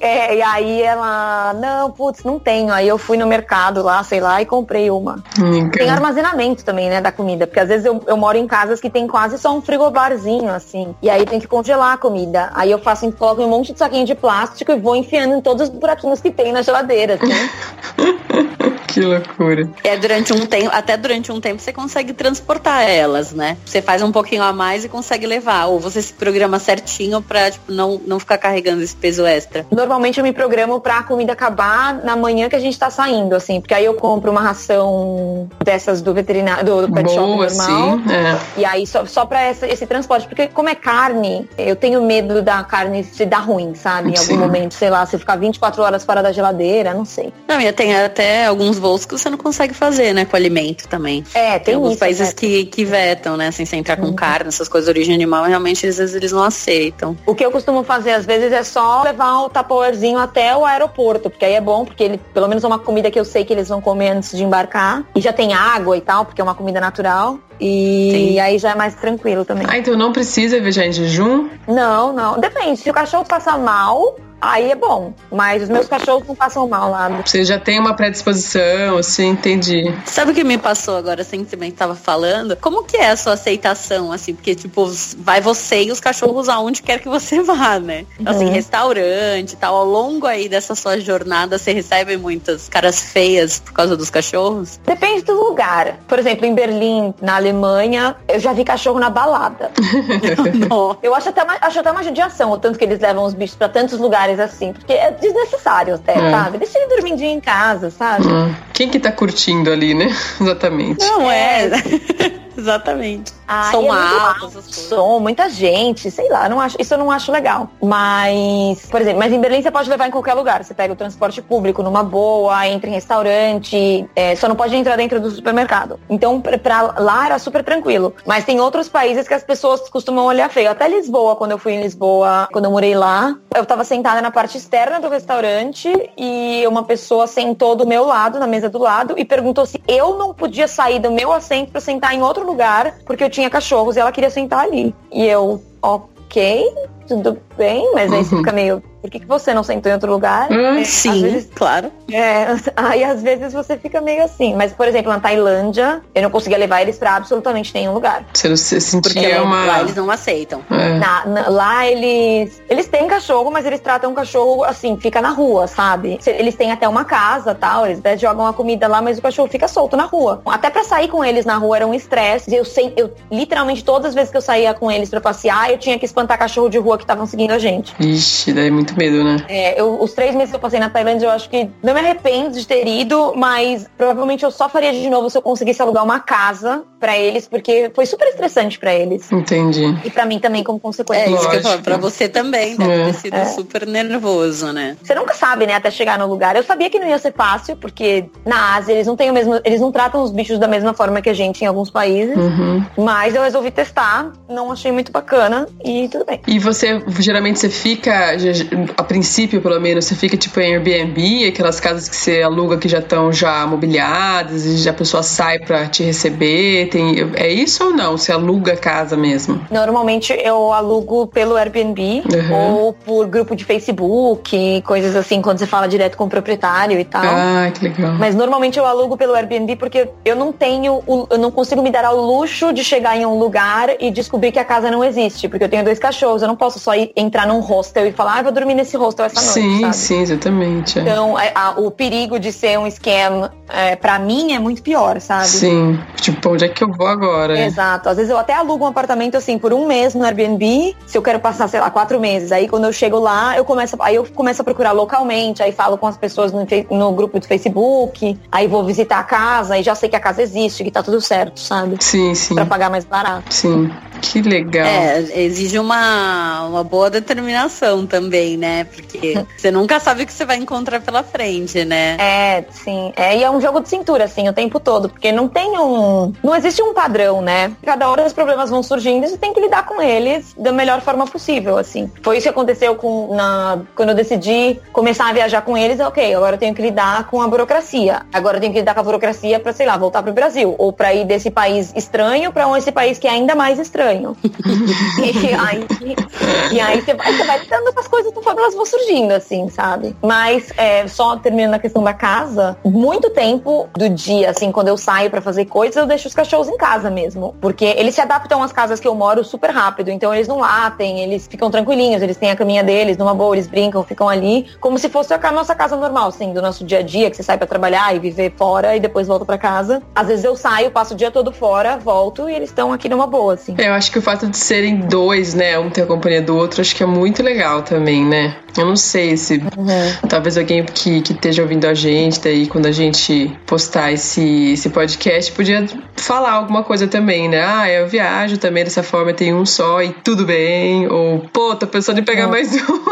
é, e aí ela, não, putz, não tenho. Aí eu fui no mercado lá, sei lá, e comprei uma. Amiga. Tem armazenamento também, né, da comida. Porque às vezes eu, eu moro em casas que tem quase só um frigobarzinho, assim. E aí tem que congelar a comida. Aí eu faço, coloco um monte de saquinho de plástico e vou enfiando em todos os buraquinhos que tem na geladeira, assim. Que loucura. É durante um tempo, até durante um tempo você consegue transportar elas, né? Você faz um pouquinho a mais e consegue levar. Ou você se programa certinho pra tipo, não, não ficar carregando esse peso extra. Normalmente eu me programo pra comida acabar na manhã que a gente tá saindo, assim. Porque aí eu compro uma ração dessas do veterinário, do, do pet shop normal. sim. É. E aí, só, só pra essa- esse transporte. Porque como é carne, eu tenho medo da carne se dar ruim, sabe? Em Sim. algum momento, sei lá, se ficar 24 horas fora da geladeira, não sei. Não, e tem até alguns voos que você não consegue fazer, né? Com alimento também. É, Tem, tem alguns isso. países né? que, que vetam, né? Assim, você entrar com carne, essas coisas de origem animal, realmente às vezes eles não aceitam. O que eu costumo fazer às vezes é só levar o tapoerzinho até o aeroporto, porque aí é bom, porque ele, pelo menos é uma comida que eu sei que eles vão comer antes de embarcar. E já tem água e tal, porque é uma comida natural. E Sim. aí já é mais tranquilo também. Ah, então não precisa viajar em jejum? Não, não. Depende. Se o cachorro passa mal, aí é bom. Mas os meus cachorros não passam mal lá. Você já tem uma predisposição, assim, entendi. Sabe o que me passou agora, assim, que você tava falando? Como que é a sua aceitação, assim? Porque, tipo, vai você e os cachorros aonde quer que você vá, né? Assim, Uhum. restaurante e tal. Ao longo aí dessa sua jornada, você recebe muitas caras feias por causa dos cachorros? Depende do lugar. Por exemplo, em Berlim, na Alemanha, eu já vi cachorro na balada. Eu acho até, uma, acho até uma judiação o tanto que eles levam os bichos pra tantos lugares assim. Porque é desnecessário até, É. sabe? Deixa ele dormindinho em casa, sabe? Hum. Quem que tá curtindo ali, né? Exatamente. Não é. Exatamente. Ah, Som alto, som, muita gente, sei lá, não acho, isso eu não acho legal. Mas, por exemplo, mas em Berlim você pode levar em qualquer lugar. Você pega o transporte público numa boa, entra em restaurante, é, só não pode entrar dentro do supermercado. Então, pra, pra lá era super tranquilo. Mas tem outros países que as pessoas costumam olhar feio. Até Lisboa, quando eu fui em Lisboa, quando eu morei lá, eu tava sentada na parte externa do restaurante e uma pessoa sentou do meu lado, na mesa do lado, e perguntou se eu não podia sair do meu assento pra sentar em outro lugar, porque eu tinha cachorros e ela queria sentar ali. E eu, ok, tudo bem, mas aí você Uhum. fica meio, por que, que você não sentou em outro lugar? Hum, É, Sim, vezes- claro. é, aí às vezes você fica meio assim. Mas, por exemplo, na Tailândia, eu não conseguia levar eles pra absolutamente nenhum lugar. Você, você Porque sentia uma. lá eles não aceitam. É. Na- na- lá eles. Eles têm cachorro, mas eles tratam o cachorro assim, fica na rua, sabe? Se- Eles têm até uma casa tal, eles até jogam a comida lá, mas o cachorro fica solto na rua. Até pra sair com eles na rua era um estresse. Eu sei, eu literalmente todas as vezes que eu saía com eles pra passear, eu tinha que espantar cachorro de rua que estavam seguindo a gente. Ixi, daí é muito medo, né? É, eu- os três meses que eu passei na Tailândia, eu acho que não me arrependo de ter ido, mas provavelmente eu só faria de novo se eu conseguisse alugar uma casa pra eles, porque foi super estressante pra eles. Entendi. E pra mim também, como É consequência. isso que eu falo. Pra você também deve É. ter sido super nervoso, né? Você nunca sabe, né, até chegar no lugar. Eu sabia que não ia ser fácil, porque na Ásia eles não têm o mesmo, eles não tratam os bichos da mesma forma que a gente em alguns países. Uhum. Mas eu resolvi testar, não achei muito bacana e tudo bem. E você, geralmente você fica, a princípio pelo menos, você fica tipo em Airbnb, aquelas casas que você aluga que já estão já mobiliadas e já a pessoa sai pra te receber. Tem, é isso ou não? Você aluga a casa mesmo? Normalmente eu alugo pelo Airbnb Uhum. ou por grupo de Facebook, coisas assim, quando você fala direto com o proprietário e tal. Ah, que legal. Mas normalmente eu alugo pelo Airbnb porque eu não tenho, eu não consigo me dar ao luxo de chegar em um lugar e descobrir que a casa não existe, porque eu tenho dois cachorros, eu não posso só ir, entrar num hostel e falar, ah, eu vou dormir nesse hostel essa noite, sim, sabe? sim, exatamente. é. Então, é, a- o perigo de ser um scam, é, para mim, é muito pior, sabe? Sim. Tipo, onde é que eu vou agora? Exato. Às vezes eu até alugo um apartamento assim por um mês no Airbnb, se eu quero passar, sei lá, quatro meses. Aí quando eu chego lá, eu começo, aí eu começo a procurar localmente, aí falo com as pessoas no, no grupo do Facebook, aí vou visitar a casa, aí já sei que a casa existe, que tá tudo certo, sabe? Sim, sim. Pra pagar mais barato. Sim. Que legal. É, exige uma, uma boa determinação também, né? Porque você nunca sabe o que você vai encontrar pela frente, né? É, sim. É, e é um jogo de cintura, assim, o tempo todo, porque não tem um. Não existe um padrão, né? Cada hora os problemas vão surgindo e você tem que lidar com eles da melhor forma possível, assim. Foi isso que aconteceu com, na, quando eu decidi começar a viajar com eles, ok, agora eu tenho que lidar com a burocracia. Agora eu tenho que lidar com a burocracia pra, sei lá, voltar pro Brasil. Ou pra ir desse país estranho pra um esse país que é ainda mais estranho. E aí, e aí você vai, você vai lidando com as coisas conforme elas vão surgindo, assim, sabe? Mas é, só terminando a questão da casa, muito tempo do dia, assim, quando eu saio pra fazer coisas, eu deixo os cachorros em casa mesmo. Porque eles se adaptam às casas que eu moro super rápido. Então eles não latem, eles ficam tranquilinhos, eles têm a caminha deles, numa boa, eles brincam, ficam ali, como se fosse a nossa casa normal, assim, do nosso dia a dia, que você sai pra trabalhar e viver fora e depois volta pra casa. Às vezes eu saio, passo o dia todo fora, volto e eles estão aqui numa boa, assim. É, Eu acho que o fato de serem dois, né, um ter a companhia do outro, acho que é muito legal também, né? Eu não sei se talvez alguém que, que esteja ouvindo a gente, daí quando a gente postar esse, esse podcast, podia falar alguma coisa também, né? Ah, eu viajo também dessa forma, eu tenho um só e tudo bem. Ou, pô, tô pensando em pegar mais um.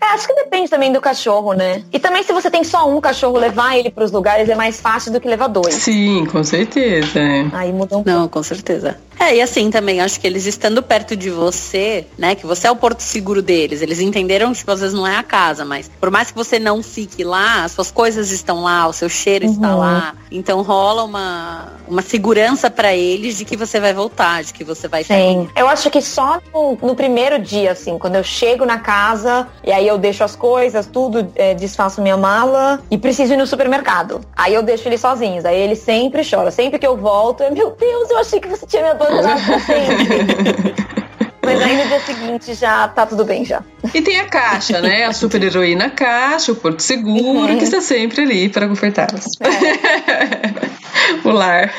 É, acho que depende também do cachorro, né? E também se você tem só um cachorro, levar ele pros lugares é mais fácil do que levar dois. Sim, com certeza. é. Aí muda um Não, com certeza. É, e assim também, acho que eles estando perto de você, né, que você é o porto seguro deles, eles entenderam que, tipo, às vezes não é a casa, mas por mais que você não fique lá, as suas coisas estão lá, o seu cheiro está Uhum. lá, então rola uma, uma segurança pra eles de que você vai voltar, de que você vai Sim. Eu acho que só no, no primeiro dia, assim, quando eu chego na casa e aí eu deixo as coisas, tudo, é, desfaço minha mala e preciso ir no supermercado. Aí eu deixo eles sozinhos. Aí ele sempre chora. Sempre que eu volto, eu, meu Deus, eu achei que você tinha me abandonado 哈哈哈哈哈哈哈哈 Mas aí no dia seguinte já tá tudo bem já. E tem a caixa, né? A super heroína caixa, o Porto Seguro, Uhum. que está sempre ali para confortá-los. o lar.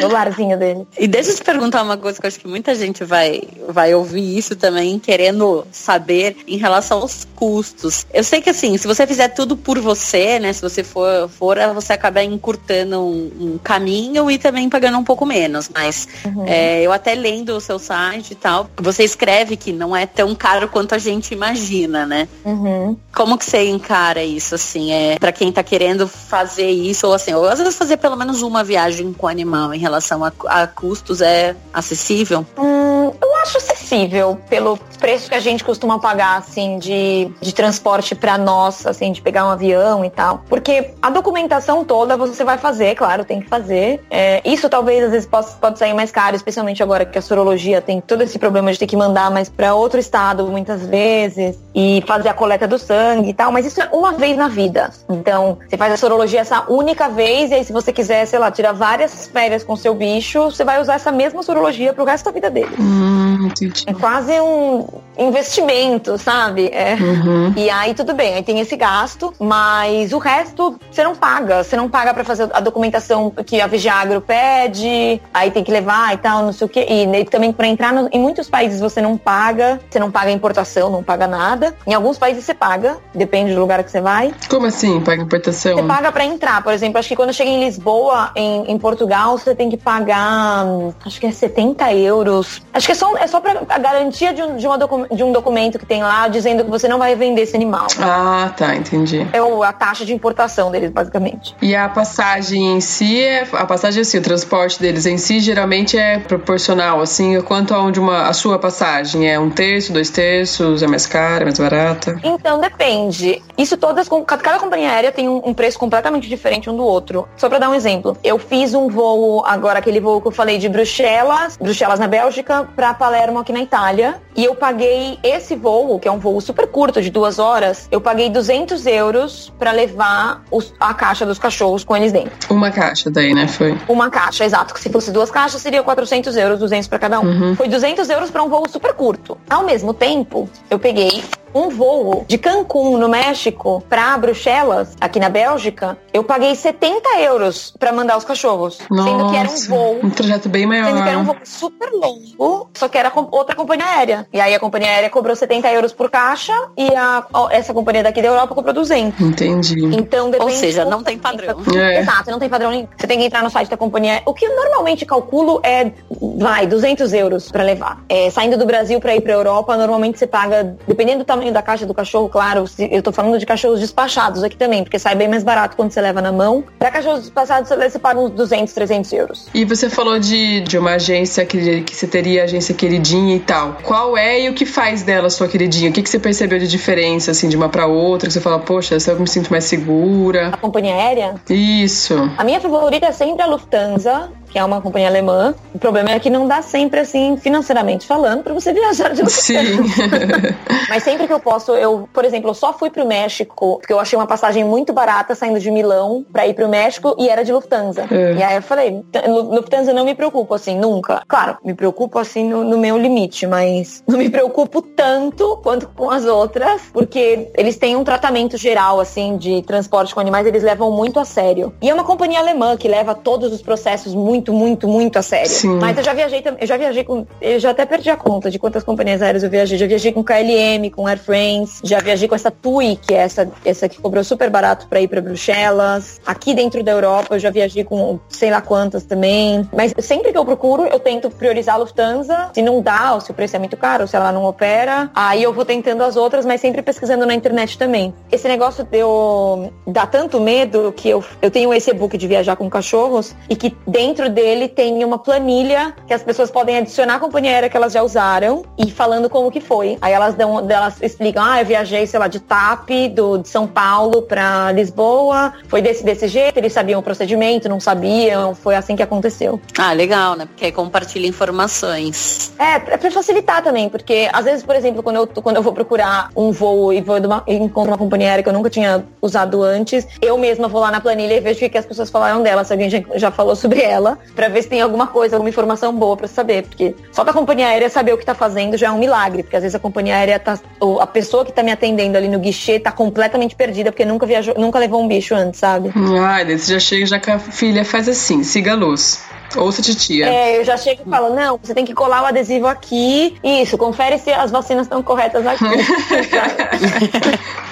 no larzinho dele. E deixa eu te perguntar uma coisa que eu acho que muita gente vai, vai ouvir isso também, querendo saber em relação aos custos. Eu sei que assim, se você fizer tudo por você, né? Se você for, for você acaba encurtando um, um caminho e também pagando um pouco menos. Mas uhum. é, eu até lendo o seu site e tal, você escreve que não é tão caro quanto a gente imagina, né? Uhum. Como que você encara isso, assim? É, para quem tá querendo fazer isso, ou assim, ou às vezes fazer pelo menos uma viagem com animal em relação a, a custos, é acessível? Hum, eu acho acessível pelo preço que a gente costuma pagar, assim, de, de transporte para nós, assim, de pegar um avião e tal. Porque a documentação toda você vai fazer, claro, tem que fazer. É, isso talvez às vezes possa, pode sair mais caro, especialmente agora que a sorologia tem todo esse problema de ter que mandar mais para outro estado muitas vezes e fazer a coleta do sangue e tal. Mas isso é uma vez na vida. Então, você faz a sorologia essa única vez e aí se você quiser, sei lá, tirar várias férias com seu bicho, você vai usar essa mesma sorologia pro resto da vida dele. Hum, é quase um investimento, sabe? É. Uhum. E aí tudo bem, aí tem esse gasto, mas o resto você não paga. Você não paga para fazer a documentação que a Vigiagro pede, aí tem que levar e tal, não sei o quê. E também para entrar no, em muitos países você não paga, você não paga importação, não paga nada. Em alguns países você paga, depende do lugar que você vai. Como assim, paga importação? Você paga para entrar, por exemplo, acho que quando chega em Lisboa, em, em Portugal, você tem que pagar, acho que é 70 euros. Acho que é só, é só pra a garantia de um, de, docu de um documento que tem lá dizendo que você não vai vender esse animal. Ah, tá, entendi. É o, a taxa de importação deles, basicamente. E a passagem em si, é, a passagem assim, o transporte deles em si geralmente é proporcional, assim, quanto a onde uma, a sua passagem é um terço, dois terços, é mais cara, é mais barata? Então depende. Isso todas, cada companhia aérea tem um, um preço completamente diferente um do outro. Só para dar um exemplo, eu fiz um voo agora aquele voo que eu falei de Bruxelas, Bruxelas na Bélgica, para Palermo aqui na Itália. E eu paguei esse voo, que é um voo super curto, de duas horas, eu paguei 200 euros para levar os, a caixa dos cachorros com eles dentro. Uma caixa daí, né? Foi? Uma caixa, exato. Que se fosse duas caixas, seria 400 euros, 200 para cada um. Uhum. Foi 200 euros para um voo super curto. Ao mesmo tempo, eu peguei um voo de Cancún, no México, para Bruxelas, aqui na Bélgica, eu paguei 70 euros para mandar os cachorros. Nossa, sendo que era um voo. Um trajeto bem maior. Sendo que era um voo super longo, só que era outra companhia aérea. E aí a companhia aérea cobrou 70 euros por caixa e a, essa companhia daqui da Europa cobrou 200. Entendi. Então depende. Ou seja, não tem padrão. É. Exato, não tem padrão nenhum. Você tem que entrar no site da companhia. O que eu normalmente calculo é, vai, 200 euros para levar. É, saindo do Brasil para ir para Europa, normalmente você paga, dependendo do tamanho da caixa do cachorro, claro, eu tô falando de cachorros despachados aqui também, porque sai bem mais barato quando você leva na mão. Para cachorros despachados, você paga uns 200, 300 euros. E você falou de, de uma agência que, que você teria agência queridinha e tal. Qual é e o que faz dela sua queridinha? O que, que você percebeu de diferença, assim, de uma para outra? Que você fala, poxa, essa eu me sinto mais segura. A companhia aérea? Isso. A minha favorita é sempre a Lufthansa, que é uma companhia alemã. O problema é que não dá sempre, assim, financeiramente falando, para você viajar de Sim. Mas sempre que eu posso, eu, por exemplo, eu só fui pro México, porque eu achei uma passagem muito barata saindo de Milão para ir pro México e era de Lufthansa. É. E aí eu falei, Lufthansa não me preocupa, assim, nunca. Claro, me preocupo, assim, no, no meu limite, mas não me preocupo tanto quanto com as outras, porque eles têm um tratamento geral, assim, de transporte com animais, eles levam muito a sério. E é uma companhia alemã que leva todos os processos muito muito, muito, muito a sério. Sim. Mas eu já viajei, eu já viajei com, eu já até perdi a conta de quantas companhias aéreas eu viajei. Já viajei com KLM, com Air France, já viajei com essa TUI, que é essa, essa que cobrou super barato para ir para Bruxelas. Aqui dentro da Europa eu já viajei com sei lá quantas também. Mas sempre que eu procuro, eu tento priorizar a Lufthansa. Se não dá, ou se o preço é muito caro, ou se ela não opera, aí eu vou tentando as outras, mas sempre pesquisando na internet também. Esse negócio deu dá tanto medo que eu, eu tenho esse e-book de viajar com cachorros e que dentro dele tem uma planilha que as pessoas podem adicionar a companhia aérea que elas já usaram e falando como que foi. Aí elas dão, elas explicam, ah, eu viajei, sei lá, de TAP, do, de São Paulo para Lisboa, foi desse, desse jeito, eles sabiam o procedimento, não sabiam, foi assim que aconteceu. Ah, legal, né? Porque aí compartilha informações. É, é pra facilitar também, porque às vezes, por exemplo, quando eu, quando eu vou procurar um voo e vou uma, encontro uma companhia aérea que eu nunca tinha usado antes, eu mesma vou lá na planilha e vejo o que as pessoas falaram dela, se alguém já, já falou sobre ela para ver se tem alguma coisa, alguma informação boa para saber, porque só da companhia aérea saber o que tá fazendo já é um milagre, porque às vezes a companhia aérea tá, ou a pessoa que tá me atendendo ali no guichê tá completamente perdida porque nunca viajou, nunca levou um bicho antes, sabe? Ah, você já chega já com a filha faz assim, siga a luz. Ouça titia. É, eu já chego e falo, não, você tem que colar o adesivo aqui. Isso, confere se as vacinas estão corretas aqui.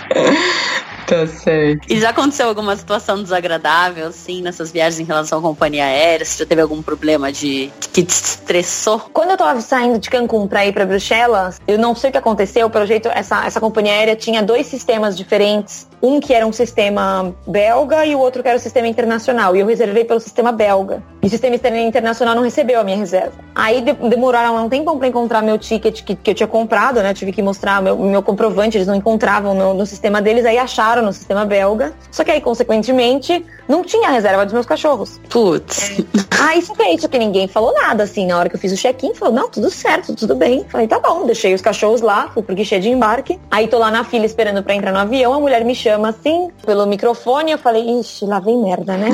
Tá certo. E já aconteceu alguma situação desagradável, assim, nessas viagens em relação à companhia aérea? Você já teve algum problema de que te estressou? Quando eu tava saindo de Cancún pra ir pra Bruxelas, eu não sei o que aconteceu, pelo jeito essa, essa companhia aérea tinha dois sistemas diferentes. Um que era um sistema belga e o outro que era o sistema internacional. E eu reservei pelo sistema belga. E o sistema internacional não recebeu a minha reserva. Aí de, demoraram um tempão pra encontrar meu ticket que, que eu tinha comprado, né? Eu tive que mostrar meu, meu comprovante, eles não encontravam no, no sistema deles, aí acharam no sistema belga. Só que aí, consequentemente, não tinha reserva dos meus cachorros. Putz. Aí só que é isso que ninguém falou nada, assim, na hora que eu fiz o check-in, falou, não, tudo certo, tudo bem. Falei, tá bom, deixei os cachorros lá, fui pro guichê de embarque. Aí tô lá na fila esperando pra entrar no avião, a mulher me chama assim, pelo microfone, eu falei, ixi, lá vem merda, né?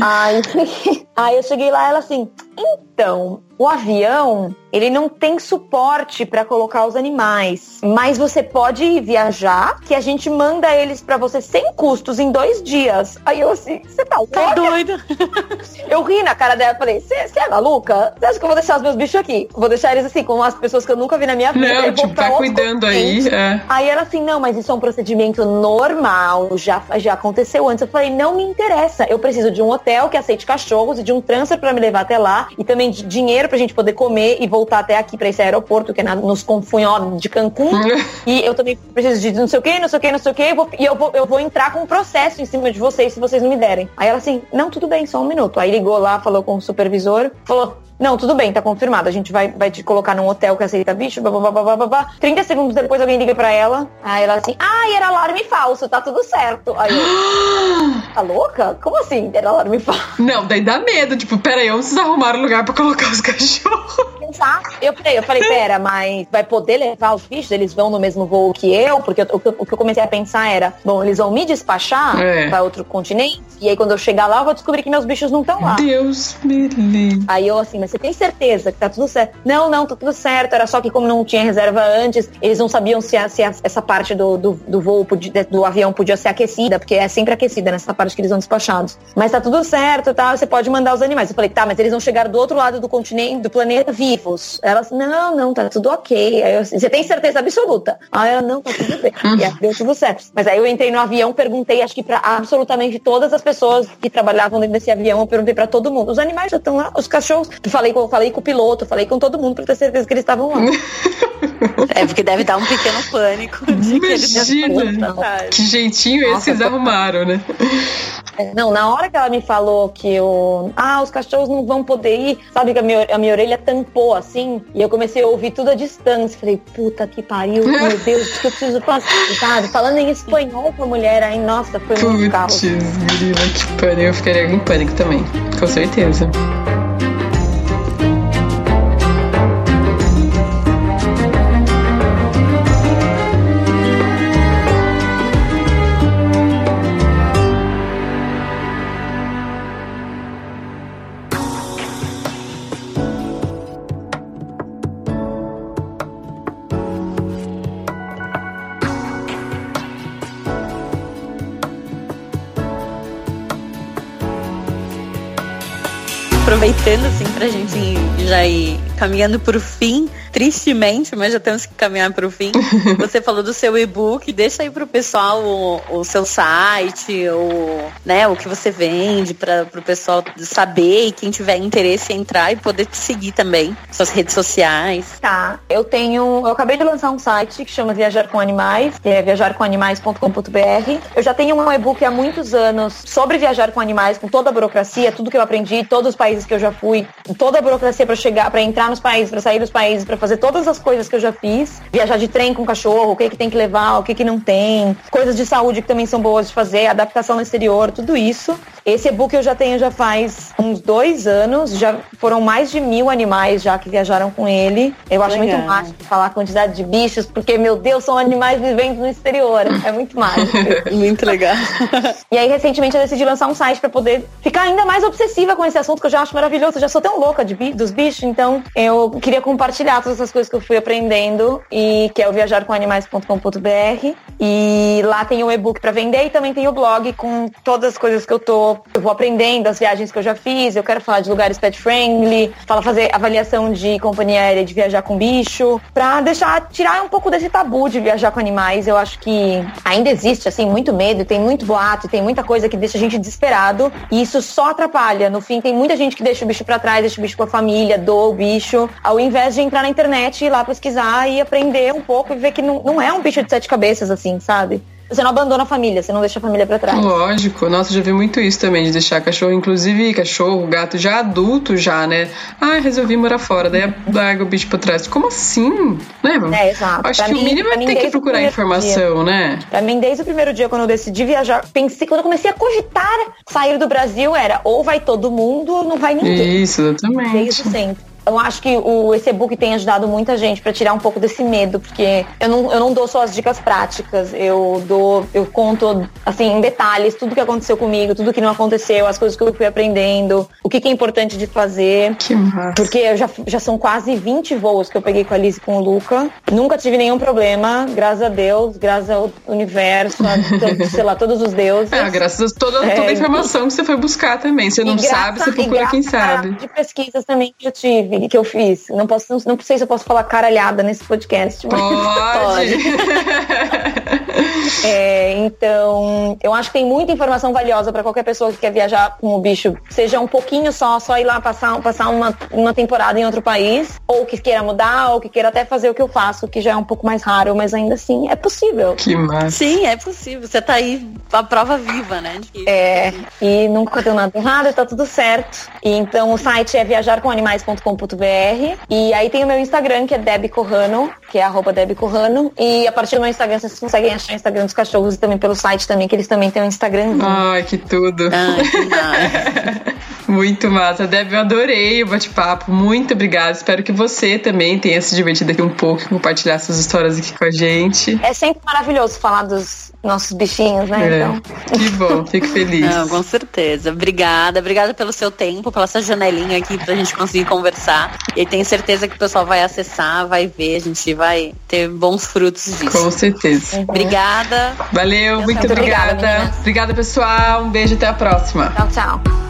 aí, aí eu cheguei lá, ela assim, então, o avião, ele não tem suporte para colocar os animais, mas você pode viajar, que a gente manda eles para você sem custos em dois dias. Aí eu assim, você tá louca? Tá doida? Eu ri na cara dela, falei, você é maluca? Você acha que eu vou deixar os meus bichos aqui? Vou deixar eles assim, com as pessoas que eu nunca vi na minha vida. Não, tipo, tá cuidando aí. É. Aí ela assim, não, mas isso é um procedimento normal, já, já aconteceu antes. Eu falei, não me interessa, eu preciso de um hotel que aceite cachorros e de um transfer para me levar até lá e também de dinheiro pra gente poder comer e voltar até aqui pra esse aeroporto que é na, nos Confunhó de Cancún. e eu também preciso de não sei o que, não sei o que, não sei o que, e, e eu, vou, eu vou entrar com um processo em cima de vocês se vocês não me derem. Aí ela assim, não, tudo bem, só um minuto. Aí ligou lá, falou com o supervisor, falou, não, tudo bem, tá confirmado. A gente vai, vai te colocar num hotel que aceita bicho, blá, blá, blá, blá, blá, blá. 30 segundos depois alguém liga pra ela. Aí ela assim, ah, era alarme falso, tá tudo certo. Aí eu, tá louca? Como assim? Era alarme falso? Não, daí dá medo. Tipo, peraí, onde vocês arrumaram lugar pra colocar os cachorros? Exato. Eu falei, eu falei, pera, mas vai poder levar os bichos? Eles vão no mesmo voo que eu? Porque eu, o, o, que eu comecei a pensar era, bom, eles vão me despachar é. pra outro continente? E aí quando eu chegar lá, eu vou descobrir que meus bichos não estão lá. Deus me livre. Aí eu assim, mas você tem certeza que tá tudo certo? Não, não, tá tudo certo. Era só que como não tinha reserva antes, eles não sabiam se, a, se a, essa parte do, do, do voo, podia, do avião podia ser aquecida, porque é sempre aquecida nessa parte que eles vão despachados. Mas tá tudo certo, tá? Você pode mandar os animais. Eu falei, tá, mas eles vão chegar do outro lado do continente, do planeta, vivos. Ela assim, não, não, tá tudo ok. Eu, você tem certeza absoluta? Aí ela, não, tá tudo bem. E aí, deu tudo certo. Mas aí eu entrei no avião, perguntei, acho que pra absolutamente todas as pessoas que trabalhavam dentro desse avião, eu perguntei pra todo mundo. Os animais já estão lá, os cachorros. Falei, eu falei com o piloto, falei com todo mundo pra ter certeza que eles estavam lá. É, porque deve dar um pequeno pânico de Imagina, que, que jeitinho Nossa, esses arrumaram, né? É, não, na hora que ela me falou que o. Ah, os cachorros não vão poder ir, sabe que a minha, a minha orelha tampou assim, e eu comecei a ouvir tudo à distância. Falei, puta que pariu, meu Deus, o que eu preciso fazer, sabe? Falando em espanhol com a mulher aí, nossa, foi muito Putz, que pariu, eu ficaria em pânico também, com certeza. Aproveitando assim pra gente já ir caminhando pro fim, tristemente, mas já temos que caminhar pro fim. Você falou do seu e-book, deixa aí pro pessoal o, o seu site, o, né, o que você vende para pro pessoal saber e quem tiver interesse entrar e poder te seguir também, suas redes sociais. Tá, eu tenho, eu acabei de lançar um site que chama Viajar com Animais, que é viajarcomanimais.com.br. Eu já tenho um e-book há muitos anos sobre viajar com animais, com toda a burocracia, tudo que eu aprendi, todos os países que eu já fui, toda a burocracia para chegar, para entrar nos países, para sair dos países, para fazer todas as coisas que eu já fiz. Viajar de trem com cachorro, o que, que tem que levar, o que, que não tem. Coisas de saúde que também são boas de fazer, adaptação no exterior, tudo isso. Esse e-book eu já tenho já faz uns dois anos. Já foram mais de mil animais já que viajaram com ele. Eu acho Legal. muito mágico falar a quantidade de bichos, porque, meu Deus, são animais vivendo no exterior. É muito mágico. muito legal. e aí, recentemente, eu decidi lançar um site para poder ficar ainda mais obsessiva com esse assunto que eu já acho maravilhoso. Eu já sou tão louca de, dos bichos, então eu queria compartilhar todas essas coisas que eu fui aprendendo e que é o viajarcomanimais.com.br e lá tem o e-book para vender e também tem o blog com todas as coisas que eu tô eu vou aprendendo as viagens que eu já fiz, eu quero falar de lugares pet friendly, falar fazer avaliação de companhia aérea de viajar com bicho, pra deixar, tirar um pouco desse tabu de viajar com animais. Eu acho que ainda existe, assim, muito medo, tem muito boato, tem muita coisa que deixa a gente desesperado e isso só atrapalha. No fim, tem muita gente que deixa o bicho para trás, deixa o bicho com a família, doa o bicho, ao invés de entrar na internet e ir lá pesquisar e aprender um pouco e ver que não, não é um bicho de sete cabeças, assim, sabe? Você não abandona a família, você não deixa a família para trás. Lógico, nossa, já vi muito isso também, de deixar cachorro, inclusive cachorro, gato já adulto já, né? Ah, resolvi morar fora, daí larga o bicho pra trás. Como assim? Né? É, exato. Acho pra que mim, o mínimo é mim, ter que procurar informação, dia. né? Pra mim, desde o primeiro dia, quando eu decidi viajar, pensei, quando eu comecei a cogitar sair do Brasil, era ou vai todo mundo ou não vai ninguém. Isso, exatamente. Desde sempre eu acho que o, esse e-book tem ajudado muita gente para tirar um pouco desse medo, porque eu não, eu não dou só as dicas práticas, eu dou, eu conto assim em detalhes tudo que aconteceu comigo, tudo que não aconteceu, as coisas que eu fui aprendendo, o que, que é importante de fazer. Que massa. Porque já, já são quase 20 voos que eu peguei com a Liz e com o Luca. Nunca tive nenhum problema, graças a Deus, graças ao universo, a, sei lá, todos os deuses. É, graças a toda, toda a informação que você foi buscar também. Você não graça, sabe, você procura quem sabe. De pesquisas também que eu tive que eu fiz. Não posso, não, não sei se eu posso falar caralhada nesse podcast. Mas pode. é, então, eu acho que tem muita informação valiosa para qualquer pessoa que quer viajar com o bicho, seja um pouquinho só, só ir lá passar, passar uma, uma temporada em outro país, ou que queira mudar, ou que queira até fazer o que eu faço, que já é um pouco mais raro, mas ainda assim é possível. Que massa. Sim, é possível. Você tá aí a prova viva, né? Que... É, e nunca deu nada errado, tá tudo certo. E então o site é viajarcomanimais.com.br e aí tem o meu Instagram, que é Deb Corrano, que é arroba Deb Corrano. E a partir do meu Instagram vocês conseguem achar o Instagram dos cachorros e também pelo site também, que eles também têm um Instagram. Ai, que tudo. Ai, que massa. Muito massa. Deb, eu adorei o bate-papo. Muito obrigada. Espero que você também tenha se divertido aqui um pouco e compartilhar suas histórias aqui com a gente. É sempre maravilhoso falar dos nossos bichinhos, né? É. Então. Que bom, fico feliz. Não, com certeza. Obrigada, obrigada pelo seu tempo, pela sua janelinha aqui pra gente conseguir conversar. E tenho certeza que o pessoal vai acessar, vai ver, a gente vai ter bons frutos disso. Com certeza. Uhum. Obrigada. Valeu, muito, muito obrigada. obrigada, obrigada, pessoal. Um beijo até a próxima. Tchau, tchau.